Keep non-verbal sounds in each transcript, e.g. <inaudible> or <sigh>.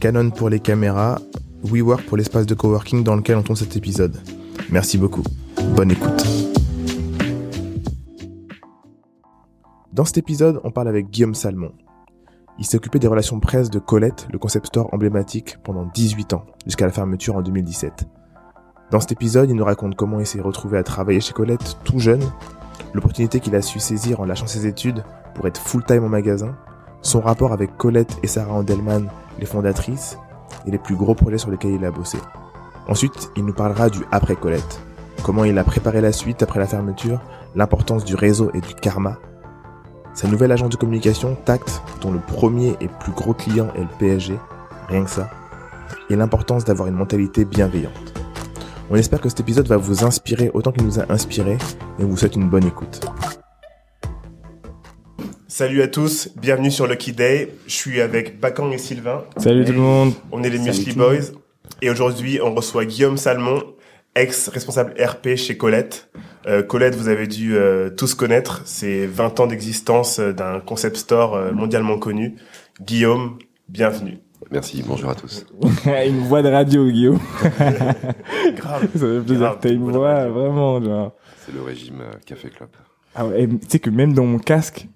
Canon pour les caméras, WeWork pour l'espace de coworking dans lequel on tourne cet épisode. Merci beaucoup. Bonne écoute. Dans cet épisode, on parle avec Guillaume Salmon. Il s'est occupé des relations presse de Colette, le concept store emblématique, pendant 18 ans, jusqu'à la fermeture en 2017. Dans cet épisode, il nous raconte comment il s'est retrouvé à travailler chez Colette tout jeune, l'opportunité qu'il a su saisir en lâchant ses études pour être full-time au magasin, son rapport avec Colette et Sarah Andelman, les fondatrices, et les plus gros projets sur lesquels il a bossé. Ensuite, il nous parlera du après Colette, comment il a préparé la suite après la fermeture, l'importance du réseau et du karma, sa nouvelle agence de communication, Tact, dont le premier et plus gros client est le PSG, rien que ça, et l'importance d'avoir une mentalité bienveillante. On espère que cet épisode va vous inspirer autant qu'il nous a inspiré et on vous souhaite une bonne écoute. Salut à tous, bienvenue sur Lucky Day. Je suis avec Bakang et Sylvain. Salut tout le monde. On est les Musli Boys. Et aujourd'hui, on reçoit Guillaume Salmon, ex-responsable RP chez Colette. Euh, Colette, vous avez dû euh, tous connaître. C'est 20 ans d'existence euh, d'un concept store euh, mondialement connu. Guillaume, bienvenue. Merci, bonjour à tous. <laughs> une voix de radio, Guillaume. <laughs> Grave. Ça fait plaisir. T'as une voix voix vraiment, genre. C'est le régime euh, Café Club. Ah ouais, tu sais que même dans mon casque,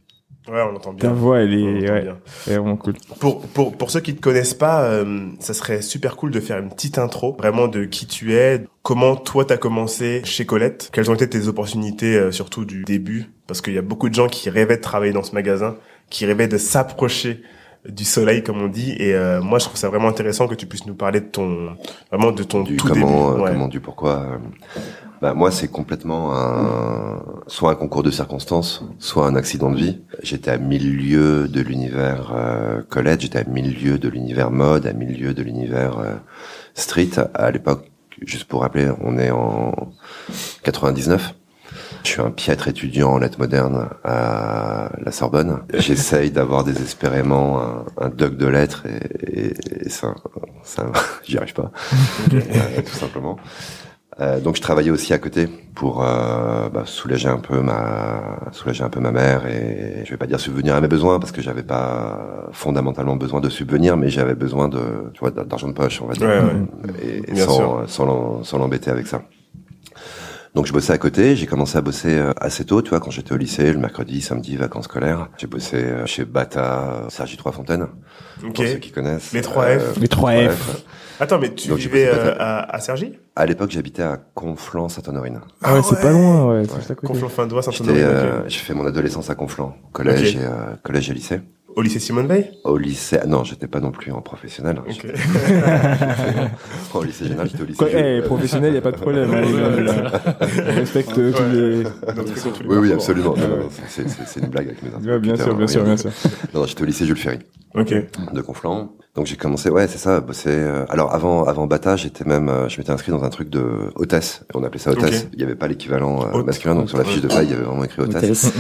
Ouais, on entend bien. ta voix, elle est, ouais, bien. vraiment cool. Pour, pour, pour ceux qui te connaissent pas, euh, ça serait super cool de faire une petite intro, vraiment de qui tu es, comment toi t'as commencé chez Colette, quelles ont été tes opportunités, euh, surtout du début, parce qu'il y a beaucoup de gens qui rêvaient de travailler dans ce magasin, qui rêvaient de s'approcher du soleil, comme on dit, et euh, moi je trouve ça vraiment intéressant que tu puisses nous parler de ton, vraiment de ton Du tout comment, début. euh, Ouais. comment, du pourquoi. euh, bah, moi, c'est complètement un, soit un concours de circonstances, soit un accident de vie. J'étais à mille lieues de l'univers euh, Colette, j'étais à mille lieues de l'univers mode, à mille lieues de l'univers euh, street. À l'époque, juste pour rappeler, on est en 99. Je suis un piètre étudiant en lettres modernes à la Sorbonne. <laughs> J'essaye d'avoir désespérément un, un doc de lettres et, et- et ça, ça, <laughs> j'y arrive pas, <laughs> Euh, tout simplement. Euh, donc je travaillais aussi à côté pour euh, bah, soulager un peu ma soulager un peu ma mère et je vais pas dire subvenir à mes besoins parce que j'avais pas fondamentalement besoin de subvenir mais j'avais besoin de tu vois d'argent de poche on va dire Ouais, ouais. et, sans l'embêter avec ça. Donc je bossais à côté, j'ai commencé à bosser euh, assez tôt, tu vois, quand j'étais au lycée, le mercredi, samedi, vacances scolaires. J'ai bossé euh, chez Bata, Sergi Trois Fontaines, Ok. pour ceux qui connaissent. Les 3F. Les 3F. Attends, mais tu Donc, vivais euh, à, à Sergi? À l'époque, j'habitais à Conflans, Saint-Honorine. Ah ouais, c'est pas loin, ouais, Ouais. Conflans fin doigt, J'étais, Saint-Honoré. euh, ok. j'ai fait mon adolescence à Conflans, collège et euh, collège et lycée. Au lycée Simone Veil? Au lycée, ah non, j'étais pas non plus en professionnel. Ok. J'étais- <laughs> Au lycée général, j'étais au lycée. Quoi, Jules. eh, professionnel, y a pas de problème. <laughs> hein. On respecte tous les... Oui, oui, absolument. C'est, une blague avec mes Ouais, bien sûr, bien sûr, bien sûr. Non, non, j'étais au lycée Jules Ferry. Ok. de Conflans. Donc j'ai commencé, ouais, c'est ça, bosser. euh, alors avant, avant Bata, j'étais même, euh, je m'étais inscrit dans un truc de hôtesse. On appelait ça hôtesse. Il n'y avait pas l'équivalent euh, masculin, donc sur la fiche de paille, il y avait vraiment écrit hôtesse. Hôtesse.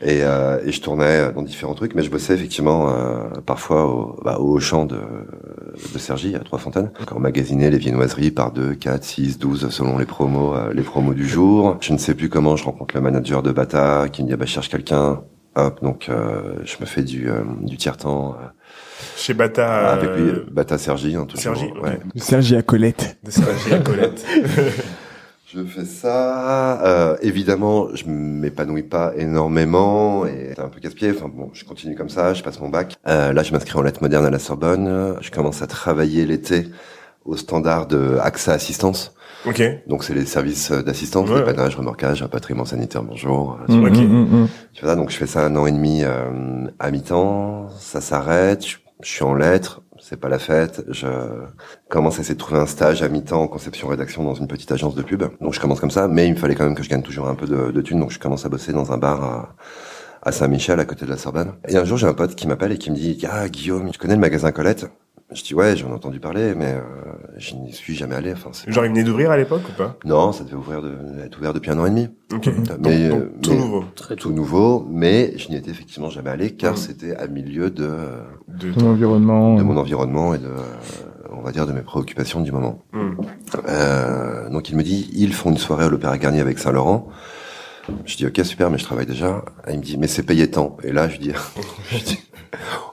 Et, euh, et je tournais dans différents trucs, mais je bossais effectivement euh, parfois au, bah, au champ de, de Sergi à Trois-Fontaines. Quand on magasinait les viennoiseries par 2, 4, 6, 12 selon les promos, euh, les promos du jour. Je ne sais plus comment je rencontre le manager de Bata qui me dit ah, bah, je cherche quelqu'un. Hop, donc euh, je me fais du, euh, du tiers-temps. euh, Chez Bata. avec lui, euh, Bata Sergi, hein, toujours. Sergi, ok. ouais. Sergi à Colette. De Sergi à Colette. <laughs> Je fais ça. Euh, évidemment, je m'épanouis pas énormément et c'est un peu casse-pied. Enfin bon, je continue comme ça, je passe mon bac. Euh, là, je m'inscris en lettres modernes à la Sorbonne. Je commence à travailler l'été au standard de AXA Assistance. ok. Donc c'est les services d'assistance, Ouais, dépannage, remorquage, rapatriement sanitaire, bonjour. Mm, Ok. mm, mm, mm. Tu vois, donc je fais ça un an et demi euh, à mi-temps, ça s'arrête, je, je suis en lettres, c'est pas la fête, je commence à essayer de trouver un stage à mi-temps en conception-rédaction dans une petite agence de pub. Donc je commence comme ça, mais il me fallait quand même que je gagne toujours un peu de, thunes, donc je commence à bosser dans un bar à, à Saint-Michel, à côté de la Sorbonne. Et un jour, j'ai un pote qui m'appelle et qui me dit, ah, Guillaume, tu connais le magasin Colette? Je dis ouais, j'en ai entendu parler, mais euh, je n'y suis jamais allé. Enfin, Genre, il venait d'ouvrir à l'époque ou pas? Non, ça devait ouvrir de, être ouvert depuis un an et demi. Ok. Mais, donc, euh, tout mais- nouveau. Très Tout nouveau, mais je n'y étais effectivement jamais allé car c'était à milieu de, De... Ton environnement. de mon environnement et de, euh, on va dire, de mes préoccupations du moment. Hmm. Euh, donc il me dit, ils font une soirée à l'Opéra Garnier avec Saint-Laurent. Je dis, ok, super, mais je travaille déjà. Et il me dit, mais c'est payé tant. Et là, je dis, <laughs> je dis-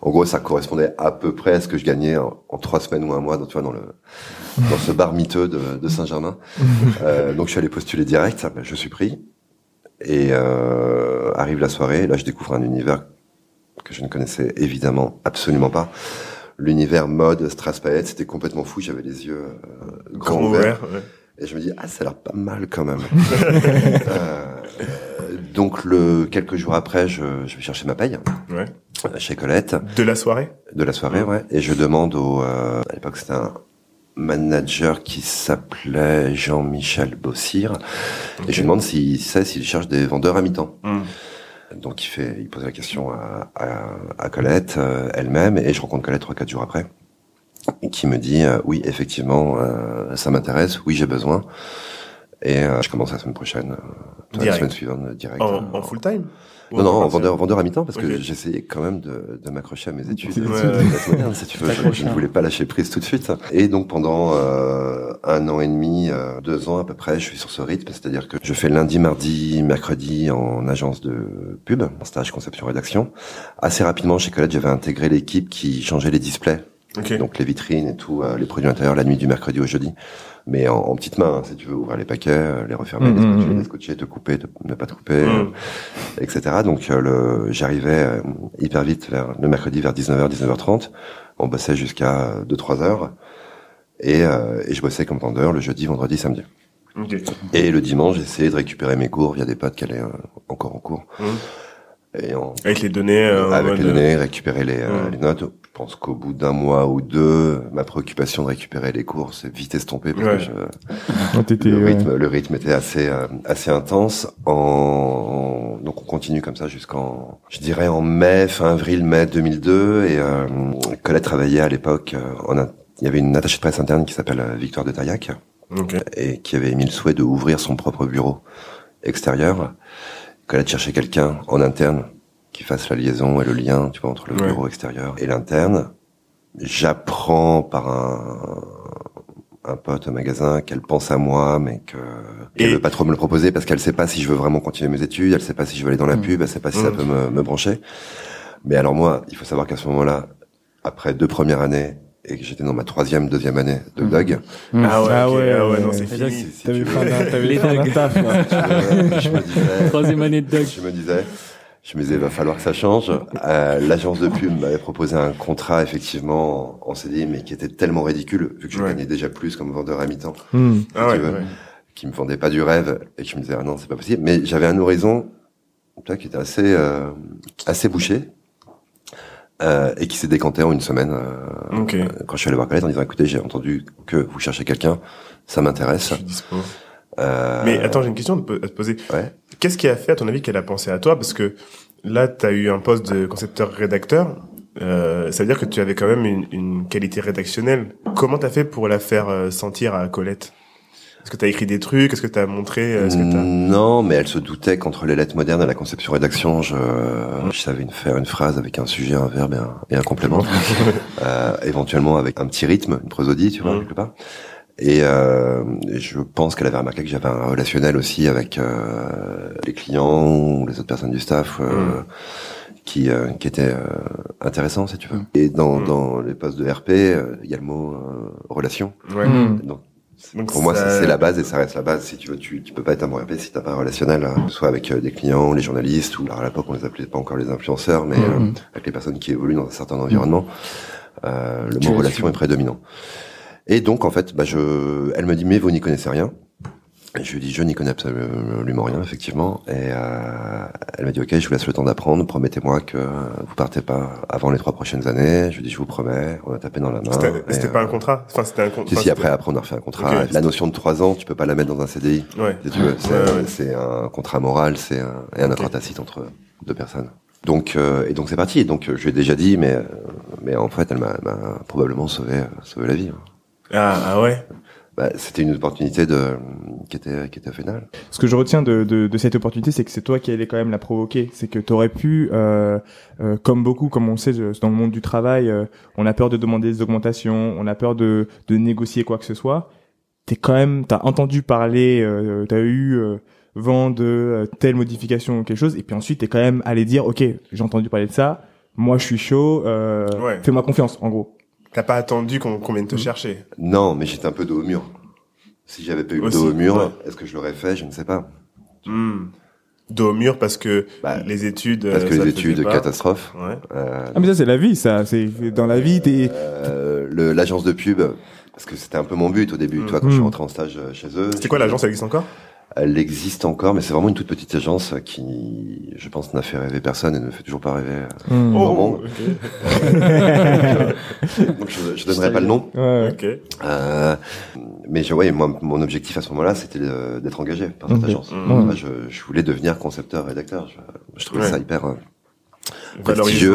en gros, ça correspondait à peu près à ce que je gagnais en, en trois semaines ou un mois, dans, tu vois, dans le, dans ce bar miteux de, de Saint-Germain. <laughs> Euh, donc je suis allé postuler direct, ben, je suis pris. Et euh, arrive la soirée, là je découvre un univers que je ne connaissais évidemment absolument pas. L'univers mode, strass c'était complètement fou, j'avais les yeux euh, Grand grands ouverts. ouvert. ouais. Et je me dis, ah, ça a l'air pas mal quand même. <laughs> Euh, donc, le, quelques jours après, je, je vais chercher ma paye Ouais. euh, chez Colette De la soirée? De la soirée, ouais. Et je demande au, euh, à l'époque, c'était un manager qui s'appelait Jean-Michel Bossir. Et je lui demande s'il sait s'il cherche des vendeurs à mi-temps. Hmm. Donc, il fait, il pose la question à, à, à Colette euh, elle-même. Et je rencontre Colette trois, quatre jours après. Qui me dit, euh, oui, effectivement, euh, ça m'intéresse. Oui, j'ai besoin. Et euh, je commence la semaine prochaine. euh, la Direct. semaine suivante, euh, direct. En, en full time non, non, en vendeur, vendeur à mi-temps, parce que j'essayais quand même de, de m'accrocher à mes études. Ouais, <laughs> ouais. d'être moderne, si tu veux. Je, je ne voulais pas lâcher prise tout de suite. Et donc pendant euh, un an et demi, euh, deux ans à peu près, je suis sur ce rythme, c'est-à-dire que je fais lundi, mardi, mercredi en agence de pub, en stage conception rédaction. Assez rapidement chez Colette, j'avais intégré l'équipe qui changeait les displays, Ok. donc les vitrines et tout, euh, les produits intérieurs la nuit du mercredi au jeudi. Mais en, en petite main, hein, si tu veux ouvrir les paquets, euh, les refermer, Mhm, les scotcher, mhm. les scotcher, te couper, te, ne pas te couper. euh, etc. Donc euh, le, j'arrivais euh, hyper vite vers le mercredi vers 19h, 19h30. On bossait jusqu'à 2-3 heures. Et, euh, et je bossais comme vendeur le jeudi, vendredi, samedi. Et le dimanche, j'essayais de récupérer mes cours via des potes qui allaient euh, encore en cours. Et en, Avec les données. euh, avec les données, récupérer les, les notes. Je pense qu'au bout d'un mois ou deux, ma préoccupation de récupérer les cours s'est vite estompée parce Ouais. que je, t'étais, le ouais. rythme, le rythme était assez euh, assez intense. En donc on continue comme ça jusqu'en, je dirais en mai, fin avril, mai 2002. Et euh, Colette travaillait à l'époque. euh, en il y avait une attachée de presse interne qui s'appelle euh, Victoire de Taillac et qui avait émis le souhait de ouvrir son propre bureau extérieur. Colette cherchait quelqu'un en interne qui fasse la liaison et le lien, tu vois, entre le Ouais. bureau extérieur et l'interne. J'apprends par un, un pote au magasin qu'elle pense à moi, mais que qu'elle Et- veut pas trop me le proposer parce qu'elle sait pas si je veux vraiment continuer mes études, elle sait pas si je veux aller dans la Mm. pub, elle sait pas si ça Mm. peut me, me brancher. Mais alors moi, il faut savoir qu'à ce moment-là, après deux premières années et que j'étais dans ma troisième, deuxième année de Mm. Doug, Mmh. Ah ouais, ok. ouais, Ah ouais, non, c'est ouais. fini. si- si T'avais d'un Doug. taf, là. je, je me disais, Troisième année de Doug. je me disais, je me disais, il va falloir que ça change. Euh, L'agence de pub m'avait proposé un contrat effectivement en CDI, mais qui était tellement ridicule vu que je Ouais. gagnais déjà plus comme vendeur à mi-temps, Mmh. Ah ouais, veux. ouais. qui me vendait pas du rêve et que je me disais ah non c'est pas possible. Mais j'avais un horizon, qui était assez euh, assez bouché. Euh, et qui s'est décanté en une semaine euh, quand je suis allé voir Colette en disant écoutez j'ai entendu que vous cherchez quelqu'un ça m'intéresse. Euh, Mais attends, j'ai une question à te poser. ouais Qu'est-ce qui a fait, à ton avis, qu'elle a pensé à toi? Parce que là, tu as eu un poste de concepteur-rédacteur. Euh, ça veut dire que tu avais quand même une, une qualité rédactionnelle. Comment t'as fait pour la faire euh, sentir à Colette? Est-ce que t'as écrit des trucs? Est-ce que t'as montré euh, que t'as... Non, mais elle se doutait qu'entre les lettres modernes et la conception rédaction, je, je savais une, faire une phrase avec un sujet, un verbe et un, et un complément, <laughs> euh, éventuellement avec un petit rythme, une prosodie, tu vois, Mhm. quelque part. Et, euh, et je pense qu'elle avait remarqué que j'avais un relationnel aussi avec euh, les clients ou les autres personnes du staff. euh, Mhm. Qui, euh, qui était euh, intéressant si tu veux. Et dans, Mhm. dans les postes de RP, euh, il y a le mot euh, relation. Ouais. Mmh. Donc Donc, pour moi, c'est la base et ça reste la base. Si tu veux, tu, tu peux pas être un bon RP si t'as pas un relationnel, hein, soit avec euh, des clients, les journalistes, ou alors à l'époque on les appelait pas encore les influenceurs, mais euh, avec les personnes qui évoluent dans un certain environnement, euh, le Tu mot relation est prédominant. Et donc en fait, bah, je, elle me dit mais vous n'y connaissez rien. Et je lui dis je n'y connais absolument rien effectivement. Et euh, elle m'a dit ok, je vous laisse le temps d'apprendre. Promettez-moi que vous partez pas avant les trois prochaines années. Je lui dis je vous promets. On a tapé dans la main. C'était euh, pas un contrat? Enfin, c'était un contrat. si, si, après, après, on a refait un contrat. La notion de trois ans, tu peux pas la mettre dans un CDI. Ouais. C'est Ouais, ouais. c'est un contrat moral, c'est un, et un Ok. accord tacite entre deux personnes. Donc euh, et donc c'est parti. Donc je lui ai déjà dit, mais mais en fait, elle m'a probablement sauvé sauvé la vie. Ah, ah ouais. Bah, c'était une opportunité de qui était qui était phénoménale. Ce que je retiens de, de, de cette opportunité, c'est que c'est toi qui allais quand même la provoquer. C'est que tu aurais pu, euh, euh, comme beaucoup, comme on sait dans le monde du travail, euh, on a peur de demander des augmentations, on a peur de, de négocier quoi que ce soit. T'es quand même, t'as entendu parler, euh, t'as eu euh, vent de euh, telle modification ou quelque chose, et puis ensuite t'es quand même allé dire, ok, j'ai entendu parler de ça, moi je suis chaud, euh, Ouais. fais-moi confiance, en gros. T'as pas attendu qu'on qu'on vienne te chercher? Non, mais j'étais un peu dos au mur. Si j'avais pas eu Aussi, dos au mur, ouais. est-ce que je l'aurais fait? Je ne sais pas. Hmm. Dos au mur parce que Bah, les études. Parce euh, que ça les le études, catastrophe. Ouais. Euh, Ah mais ça c'est la vie, ça. C'est dans la vie, t'es. euh, l'agence de pub, parce que c'était un peu mon but au début. Mm. Toi, quand je suis Mm. rentré en stage euh, chez eux, C'était quoi l'agence Elle existe encore? Elle existe encore, mais c'est vraiment une toute petite agence qui, je pense, n'a fait rêver personne et ne fait toujours pas rêver. Hmm. Oh. monde. <laughs> Donc je, je donnerai pas le nom. Ouais. Euh, mais je, ouais, moi, mon objectif à ce moment-là, c'était d'être engagé par cette agence. Mm. Moi, je, je voulais devenir concepteur, rédacteur. Je, je trouvais Ouais. ça hyper. euh,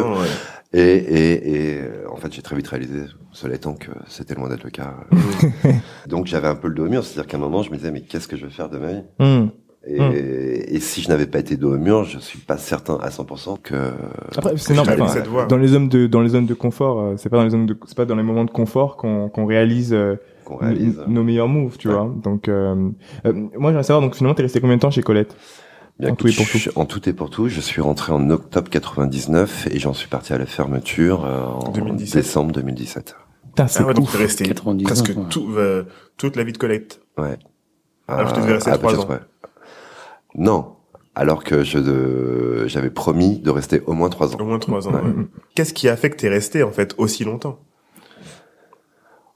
ouais. Et, et, et euh, en fait, j'ai très vite réalisé, cela étant que c'était loin d'être le cas. <laughs> Donc j'avais un peu le dos au mur, c'est-à-dire qu'à un moment, je me disais, mais qu'est-ce que je vais faire de ma vie et, Mm. et si je n'avais pas été dos au mur, je suis pas certain à 100% que. Après, c'est normal. enfin, dans les zones de dans les zones de confort, euh, c'est pas dans les zones de c'est pas dans les moments de confort qu'on qu'on réalise, euh, qu'on réalise. nos meilleurs moves, tu Ouais. vois. Donc euh, euh, moi j'aimerais savoir donc finalement t'es resté combien de temps chez Colette? Bien, en tout et pour je- En tout et pour tout, je suis rentré en octobre 99 et j'en suis parti à la fermeture euh, en 2017. décembre 2017. Putain, c'est Ah ouais, donc t'es resté 99, presque ouais. tout, euh, toute la vie de collecte. Ouais. Alors que tu devais rester peu ans. Non. Alors que je de- j'avais promis de rester au moins trois ans. Au moins trois ans. Ouais. ouais. Qu'est-ce qui a fait que t'es resté en fait aussi longtemps?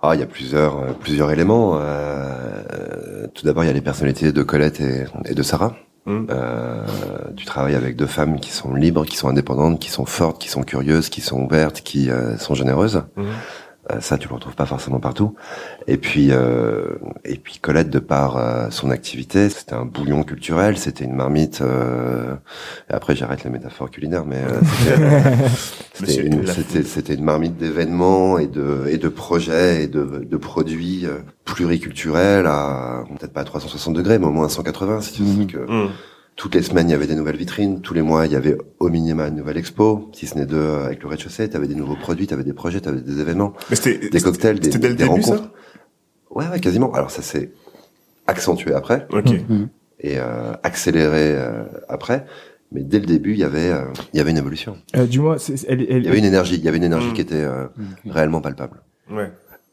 Ah, il y a plusieurs euh, plusieurs éléments. Euh, tout d'abord, il y a les personnalités de Colette et, et de Sarah. Hmm. Euh, tu travailles avec deux femmes qui sont libres, qui sont indépendantes, qui sont fortes, qui sont curieuses, qui sont ouvertes, qui euh, sont généreuses. Mhm. Euh, ça, tu le retrouves pas forcément partout. Et puis, euh, et puis Colette, de par euh, son activité, c'était un bouillon culturel, c'était une marmite. Euh, et après, j'arrête les métaphores culinaires, mais euh, <laughs> c'était- une, marmite d'événements et de et de projets et de, de produits euh, pluriculturels à peut-être pas à 360 degrés, mais au moins à 180. Si tu veux, Mhm. que Hmm. Toutes les semaines, il y avait des nouvelles vitrines. Tous les mois, il y avait au minima une nouvelle expo. Si ce n'est deux euh, avec le rez-de-chaussée, tu avais des nouveaux produits, tu avais des projets, tu avais des événements, Mais c'était des cocktails, des, C'était dès le des début rencontres. ça Ouais, ouais, quasiment. Alors ça s'est accentué après Ok. Mhm. et euh, accéléré euh, après. Mais dès le début, il y avait, euh, il y avait une évolution. Euh, Dis-moi, c'est- elle, elle, Il y avait une énergie. Il y avait une énergie Mm. qui était euh, Ok. réellement palpable. Ouais.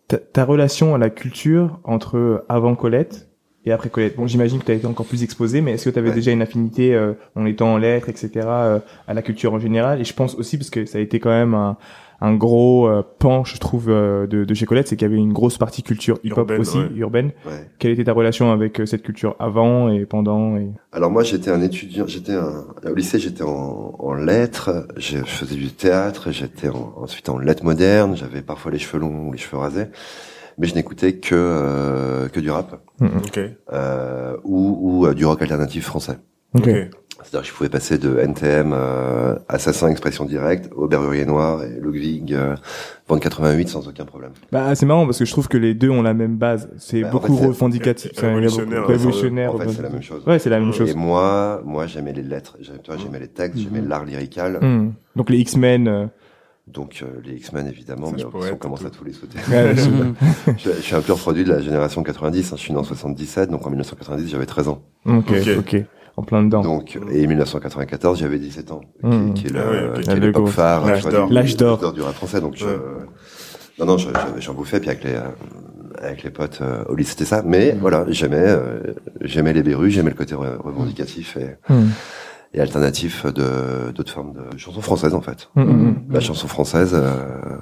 ta, ta relation à la culture entre avant Colette et après Colette. Bon, j'imagine que tu as été encore plus exposé, mais est-ce que tu avais Ouais. déjà une affinité euh, en étant en lettres, etc., euh, à la culture en général? Et je pense aussi parce que ça a été quand même un, un gros euh, pan, je trouve, euh, de, de chez Colette, c'est qu'il y avait une grosse partie culture hip-hop aussi, ouais. urbaine. Ouais. Quelle était ta relation avec euh, cette culture avant et pendant et... Alors moi, j'étais un étudiant. J'étais un, au lycée, j'étais en, en lettres. Je faisais du théâtre. J'étais en- ensuite en lettres modernes. J'avais parfois les cheveux longs ou les cheveux rasés, mais je n'écoutais que euh, que du rap Ok. euh, ou, ou euh, du rock alternatif français. Ok. Ok. C'est-à-dire que je pouvais passer de NTM, euh, Assassin Expression Directe, au Berrurier Noir et Ludwig, euh, Bande 88 sans aucun problème. Bah, c'est marrant parce que je trouve que les deux ont la même base. C'est Bah, en beaucoup fait, revendicatif. c'est beaucoup- révolutionnaire, révolutionnaire. En fait, c'est la même chose. Ouais, c'est la même chose. Et moi, moi, j'aimais les lettres. J'aimais, tu vois, j'aimais les textes, j'aimais Mhm. l'art lyrical. Hmm. Donc les X-Men. Donc euh, les X-Men évidemment, mais on commence tout. à tous les sauter. ouais, je- <laughs> je, je suis un pur produit de la génération 90. hein. Je suis né en 77, donc en 1990 j'avais 13 ans. ok, Ok. ok. En plein dedans. Donc et 1994 j'avais 17 ans, qui, Mhm. qui est le- Ah ouais, ok. qui est Le l'époque go. phare, L'âge d'or. du- L'âge d'or. du rap français. Donc je- Ouais. non non, je- je- j'en bouffais puis avec les euh, avec les potes euh, au lycée c'était ça. Mais Mhm. voilà, j'aimais euh, j'aimais les berrues, j'aimais le côté re- revendicatif et, Hmm. Et alternatif de d'autres formes de chansons françaises en fait. Hmm, hmm, hmm. La chanson française euh,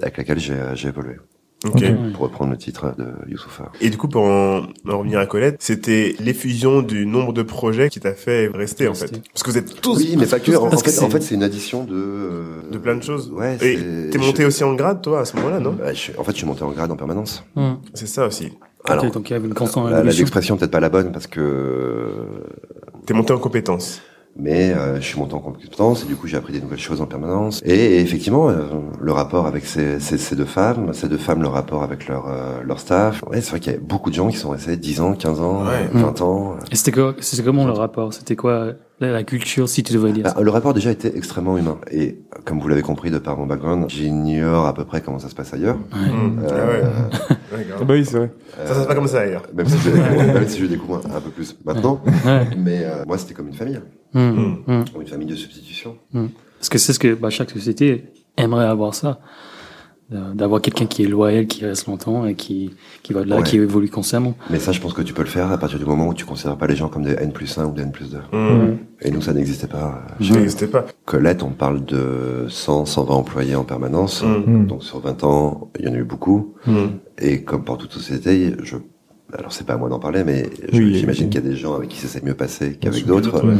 avec laquelle j'ai j'ai évolué. Ok. Ok. pour reprendre le titre de Youssoufa. Et du coup, pour en, en revenir à Colette, c'était l'effusion du nombre de projets qui t'a fait rester, en fait. Parce que vous êtes tous... Oui, mais pas que. En, en parce que fait, en c'est- fait, c'est une addition de euh, De plein de choses. Ouais. Et t'es monté je- aussi en grade, toi, à ce moment-là, non? Bah, je- en fait, je suis monté en grade en permanence. C'est ça aussi. Alors, Ok, donc il y avait une constante l'expression peut-être pas la bonne parce que T'es monté en compétence. Mais euh, je suis monté en compétence et du coup j'ai appris des nouvelles choses en permanence. Et, effectivement, euh, le rapport avec ces, ces, ces, deux femmes, ces deux femmes, le rapport avec leur euh, leur staff. Ouais, c'est vrai qu'il y a beaucoup de gens qui sont restés 10 ans, 15 ans, Ouais. 20 ans. Et c'était quoi, c'était comment le rapport? C'était quoi la, la culture, si tu devrais dire? Bah, le rapport déjà était extrêmement humain. Et comme vous l'avez compris de par mon background, j'ignore à peu près comment ça se passe ailleurs. Mmh. Ah ouais. Euh, <laughs> Ouais, grave. Ah bah oui, c'est vrai. Ça, ça se passe comme ça d'ailleurs. Même si, je, même si je découvre un, un peu plus maintenant. Ouais. Mais euh, moi, c'était comme une famille. Hum, hum. Une famille de substitution. Parce que c'est ce que bah, chaque société aimerait avoir ça. D'avoir quelqu'un qui est loyal, qui reste longtemps et qui, qui va de là, Ouais. qui évolue constamment. Mais ça, je pense que tu peux le faire à partir du moment où tu considères pas les gens comme des N plus 1 ou des N plus 2. Mmh. Et nous, ça n'existait pas. Je n'existais pas. Colette, on parle de 100, 120 employés en permanence. Mmh. Donc sur 20 ans, il y en a eu beaucoup. Mmh. Et comme pour toute société, je, alors c'est pas à moi d'en parler, mais Oui, j'imagine oui. qu'il y a des gens avec qui ça s'est mieux passé qu'avec d'autres. ouais.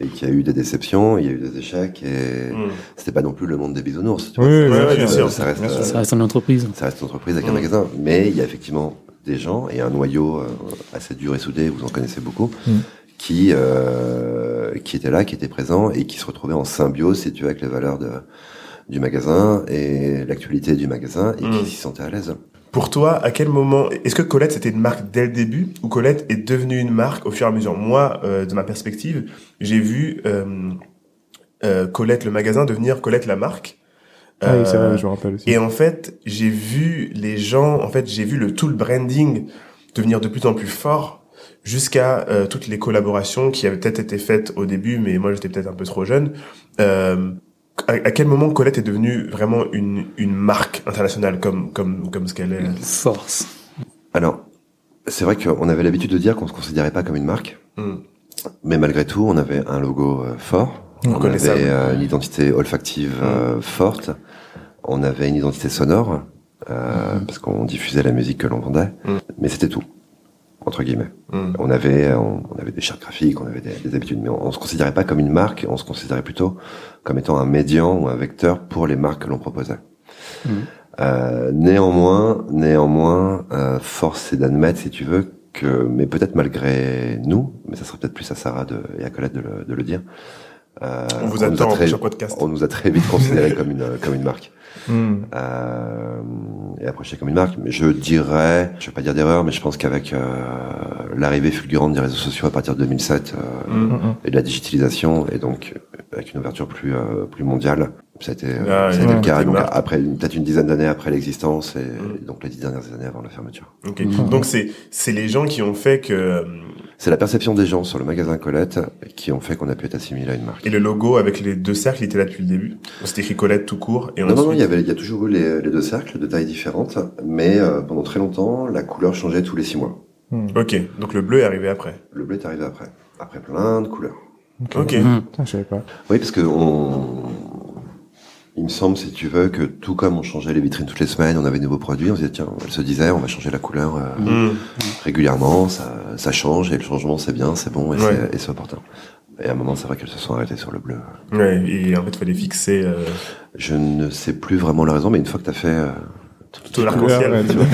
Et qu'il y a eu des déceptions, il y a eu des échecs, et Mmh. c'était pas non plus le monde des bisounours. tu Oui, vois. oui, bien sûr. sûr. Ça reste, Bien sûr. euh, Ça reste une entreprise. ça reste une entreprise avec un Mm. magasin, mais il y a effectivement des gens et un noyau euh, assez dur et soudé, vous en connaissez beaucoup, Mm. qui euh, qui étaient là, qui étaient présents et qui se retrouvaient en symbiose, si tu veux, avec les valeurs de, du magasin et l'actualité du magasin et Mm. qui s'y sentaient à l'aise. Pour toi, à quel moment est-ce que Colette c'était une marque dès le début ou Colette est devenue une marque au fur et à mesure? Moi, euh, de ma perspective, j'ai vu euh, euh, Colette le magasin devenir Colette la marque. Ah oui, c'est Euh, vrai, je me rappelle aussi. Et en fait, j'ai vu les gens, en fait, j'ai vu le tout le branding devenir de plus en plus fort jusqu'à euh, toutes les collaborations qui avaient peut-être été faites au début, mais moi j'étais peut-être un peu trop jeune. Euh, à, à quel moment Colette est devenue vraiment une, une marque internationale comme comme comme ce qu'elle est Force. Alors, c'est vrai qu'on avait l'habitude de dire qu'on se considérait pas comme une marque, Hmm. mais malgré tout, on avait un logo euh, fort, on Reconnaissable. avait euh, une identité olfactive euh, forte, on avait une identité sonore euh, parce qu'on diffusait la musique que l'on vendait, Mm. mais c'était tout entre guillemets. Hmm. On avait, on, on avait des chartes graphiques, on avait des, des habitudes, mais on, on se considérait pas comme une marque, on se considérait plutôt comme étant un médian ou un vecteur pour les marques que l'on proposait. Mhm. Euh, néanmoins, néanmoins, euh, force est d'admettre, si tu veux, que, mais peut-être malgré nous, mais ça serait peut-être plus à Sarah de, et à Colette de le, de le dire. Euh, On vous nous a attend très- podcast. On nous a très vite considéré comme une comme une marque <laughs> Hmm. euh, et approché comme une marque. Mais je dirais, je vais pas dire d'erreur, mais je pense qu'avec euh, l'arrivée fulgurante des réseaux sociaux à partir de 2007 euh, Hmm. Hmm, hmm. et de la digitalisation, et donc euh, avec une ouverture plus euh, plus mondiale, ça a été, euh, Ah, ça a été le cas. Donc après peut-être une dizaine d'années après l'existence, et, Mm. et donc les dix dernières années avant la fermeture. Ok. Mhm. Donc c'est c'est les gens qui ont fait que euh, C'est la perception des gens sur le magasin Colette qui ont fait qu'on a pu être assimilé à une marque. et le logo avec les deux cercles il était là depuis le début? C'était écrit Colette tout court et Non, non, non, ensuite- il y avait, il y a toujours eu les, les deux cercles de tailles différentes, mais euh, pendant très longtemps, la couleur changeait tous les six mois. Hmm. Ok. Donc le bleu est arrivé après. Le bleu est arrivé après, après plein de couleurs. Ok. Mhm. Putain, je savais pas. Oui, parce que on... il me semble, si tu veux, que tout comme on changeait les vitrines toutes les semaines, on avait de nouveaux produits, on se disait, tiens, elle se disait, on va changer la couleur euh, Hmm. régulièrement, ça, ça change, et le changement, c'est bien, c'est bon, et Ouais. c'est- et c'est opportun. Et à un moment, c'est vrai qu'elles se sont arrêtées sur le bleu. Ouais. Et en fait, fallait fixer euh, Je ne sais plus vraiment la raison, mais une fois que tu as fait euh, tout l'arc-en-ciel. Ouais, tu vois.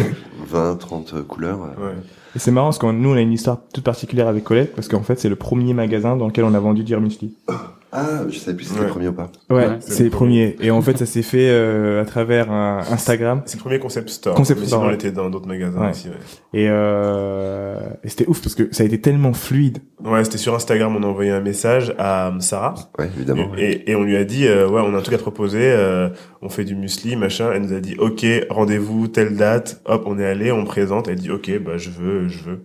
20, 30 <laughs> couleurs, euh, Ouais. Et c'est marrant parce que nous, on a une histoire toute particulière avec Colette parce qu'en fait, c'est le premier magasin dans lequel on a vendu du Musli. Ah, je savais plus si c'était Ouais. le premier ou pas. Ouais, Ouais, c'est le premier. Et en fait, ça s'est fait euh, à travers un Instagram. C'est le premier concept store. Concept mais store, Sinon, on ouais. était dans d'autres magasins Ouais. aussi. Ouais. Et, euh, et c'était ouf parce que ça a été tellement fluide. Ouais, c'était sur Instagram. On a envoyé un message à euh, Sarah Ouais, évidemment. et, et on lui a dit, euh, ouais, on a un truc à te proposer. euh, on fait du muesli, machin. Elle nous a dit, ok, rendez-vous telle date. Hop, on est allé, on présente. Elle dit, ok, bah je veux, je veux.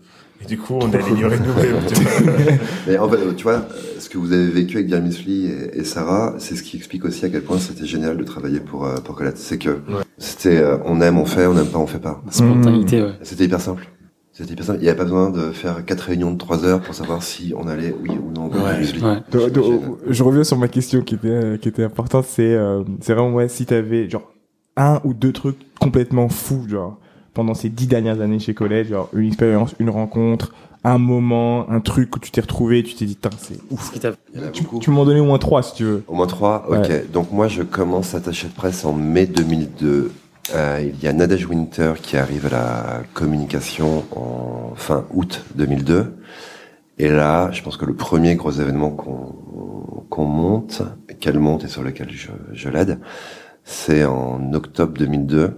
Et du coup, on est allé ignorer nous. tu vois. <laughs> Mais en fait, tu vois, ce que vous avez vécu avec Jeremy Lee et, et Sarah, c'est ce qui explique aussi à quel point c'était génial de travailler pour euh, pour Colette. C'est que c'était, euh, on aime, on fait, on n'aime pas, on fait pas. Spontanéité, ouais. C'était hyper simple. C'était hyper simple. Il n'y avait pas besoin de faire quatre réunions de trois heures pour savoir si on allait oui ou non vers Ouais, le muesli. ouais. Donc, donc, je reviens sur ma question qui était qui était importante. C'est euh, c'est vraiment ouais si t'avais genre un ou deux trucs complètement fous genre pendant ces dix dernières années chez Colette, genre une expérience, une rencontre, un moment, un truc où tu t'es retrouvé, tu t'es dit c'est ouf. Ce qui t'a- Il y en a Tu, m'en donnais au moins trois si tu veux. Au moins trois, ok. Ouais. Donc moi, je commence attaché de presse en mai 2002. Euh, il y a Nadège Winter qui arrive à la communication en fin août 2002. Et là, je pense que le premier gros événement qu'on monte, qu'elle monte et sur lequel je, je l'aide, c'est en octobre 2002.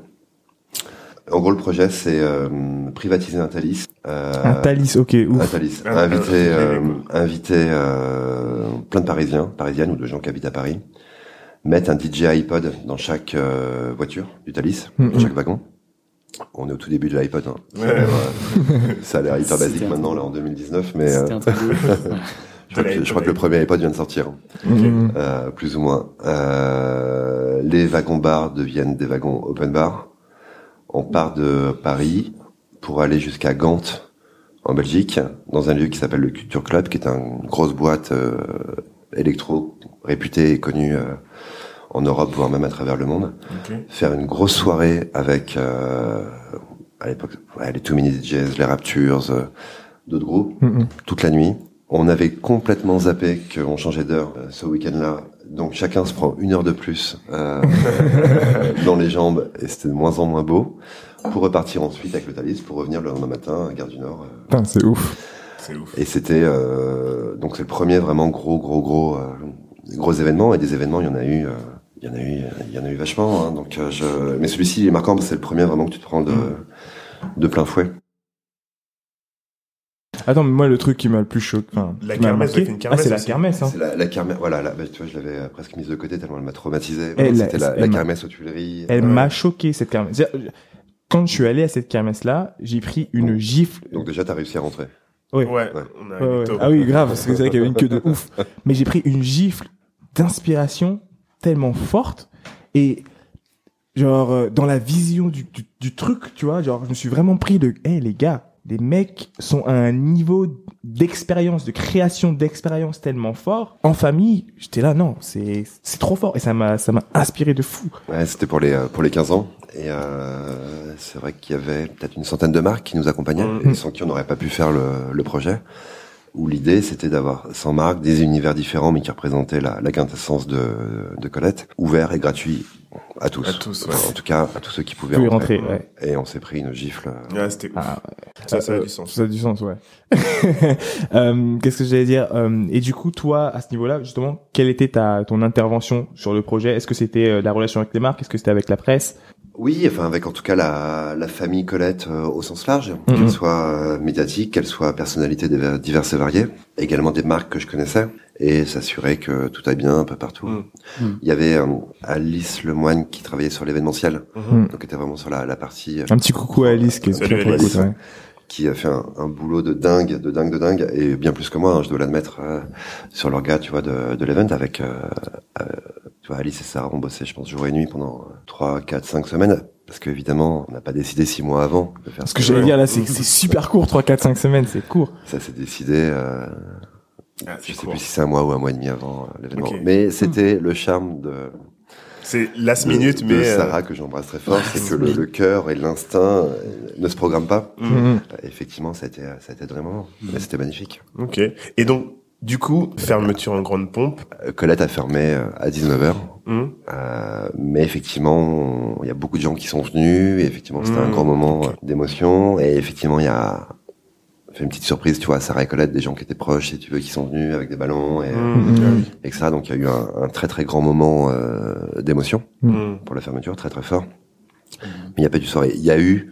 En gros, le projet, c'est euh, privatiser un Thalys. Euh, Un Thalys, ok, un ouf. Thalys. Un- inviter un- euh, inviter euh, plein de Parisiens, Parisiennes ou de gens qui habitent à Paris. Mettre un DJ iPod dans chaque euh, voiture du Thalys, Mhm. dans chaque wagon. On est au tout début de l'iPod. Hein. Ouais. Ça a l'air hyper basique maintenant, là, en 2019, mais euh, un truc <laughs> je, crois que, je crois que le premier iPod vient de sortir, Mhm. euh, plus ou moins. Euh, les wagons bars deviennent des wagons open bar. On part de Paris pour aller jusqu'à Gand, en Belgique, dans un lieu qui s'appelle le Culture Club, qui est une grosse boîte euh, électro réputée et connue euh, en Europe, voire même à travers le monde. Faire une grosse soirée avec, euh, à l'époque, ouais, les Too Many DJs, les Raptures, euh, d'autres groupes toute la nuit. On avait complètement zappé qu'on changeait d'heure euh, ce week-end-là. Donc chacun se prend une heure de plus euh, <laughs> dans les jambes et c'était de moins en moins beau. Pour repartir ensuite avec le Thalys pour revenir le lendemain matin à Gare du Nord. euh. Putain, c'est ouf. C'est ouf. Et c'était euh, donc c'est le premier vraiment gros gros gros euh, gros événement et des événements il y en a eu euh, il y en a eu il y en a eu vachement hein. donc euh, je mais celui-ci il est marquant parce que c'est le premier vraiment que tu te prends de de plein fouet. Attends, mais moi, le truc qui m'a le plus choqué, enfin, La kermesse, une kermesse ah, c'est la kermesse, hein. C'est la, la kermesse, voilà, la, bah, tu vois, je l'avais euh, presque mise de côté tellement elle m'a traumatisé. C'était la, la kermesse aux Tuileries. Elle m'a choqué, cette kermesse. Quand je suis allé à cette kermesse-là, j'ai pris une gifle. Donc déjà, t'as réussi à rentrer. Ouais. Ouais, Ouais. on a Ouais, eu ouais. top. Ah oui, grave, parce que c'est vrai qu'il y avait une queue de ouf. Mais j'ai pris une gifle d'inspiration tellement forte et genre euh, dans la vision du, du, du truc, tu vois, genre je me suis vraiment pris de, hé les gars, les mecs sont à un niveau d'expérience, de création d'expérience tellement fort. En famille, j'étais là, non, c'est c'est trop fort et ça m'a ça m'a inspiré de fou. Ouais, c'était pour les euh, pour les 15 ans et euh, c'est vrai qu'il y avait peut-être une centaine de marques qui nous accompagnaient Mhm. et sans qui on n'aurait pas pu faire le, le projet. Où l'idée c'était d'avoir 100 marques, des univers différents mais qui représentaient la, la quintessence de, de Colette, ouvert et gratuit à tous. À tous, ouais. En tout cas, à tous ceux qui pouvaient Vous rentrer. rentrer, ouais. Et on s'est pris une gifle. euh, Ouais, c'était ouf. Ah, ça, ça a Euh, du sens. Ça a du sens, ouais. <laughs> Euh, Qu'est-ce que j'allais dire Et du coup, toi, à ce niveau-là, justement, quelle était ta ton intervention sur le projet? Est-ce que c'était la relation avec les marques? Est-ce que c'était avec la presse? Oui, enfin avec en tout cas la, la famille Colette euh, au sens large, Mhm. qu'elle soit euh, médiatique, qu'elle soit personnalité diver- diverses et variées, également des marques que je connaissais, et s'assurer que tout aille bien un peu partout. Mhm. Mhm. Il y avait euh, Alice Lemoine qui travaillait sur l'événementiel, donc était vraiment sur la, la partie euh, Un petit coucou à Alice qui est Salut, très, très Alice. cool, ouais. qui a fait un, un boulot de dingue, de dingue, de dingue, et bien plus que moi, hein, je dois l'admettre, euh, sur l'orga, tu vois, de, de l'event avec, euh, euh, tu vois, Alice et Sarah ont bossé, je pense, jour et nuit pendant euh, trois, quatre, cinq semaines, parce qu'évidemment, on n'a pas décidé six mois avant de faire Ce que j'allais dire là, c'est c'est super court, 3, 4, 5 semaines, c'est court. Ça s'est décidé, euh, Ah, je sais court. plus si c'est un mois ou un mois et demi avant euh, l'événement, mais c'était le charme de, C'est last de- minute, de mais. euh, Sarah que j'embrasse très fort, c'est que le, le cœur et l'instinct euh, ne se programment pas. Euh, Effectivement, ça a été, ça a été vraiment, mais c'était magnifique. Ok. Et donc, du coup, fermeture en grande pompe. Euh, Colette a fermé euh, à 19h. Mhm. Euh, mais effectivement, il y a beaucoup de gens qui sont venus. Et effectivement, c'était un Mmh, grand moment d'émotion. Et effectivement, il y a fait une petite surprise, tu vois, à Sarah et Colette, des gens qui étaient proches, si tu veux, qui sont venus avec des ballons et, et que ça. Donc, il y a eu un, un très très grand moment euh, d'émotion pour la fermeture, très très fort. Mais il n'y a pas eu de soirée. Il y a eu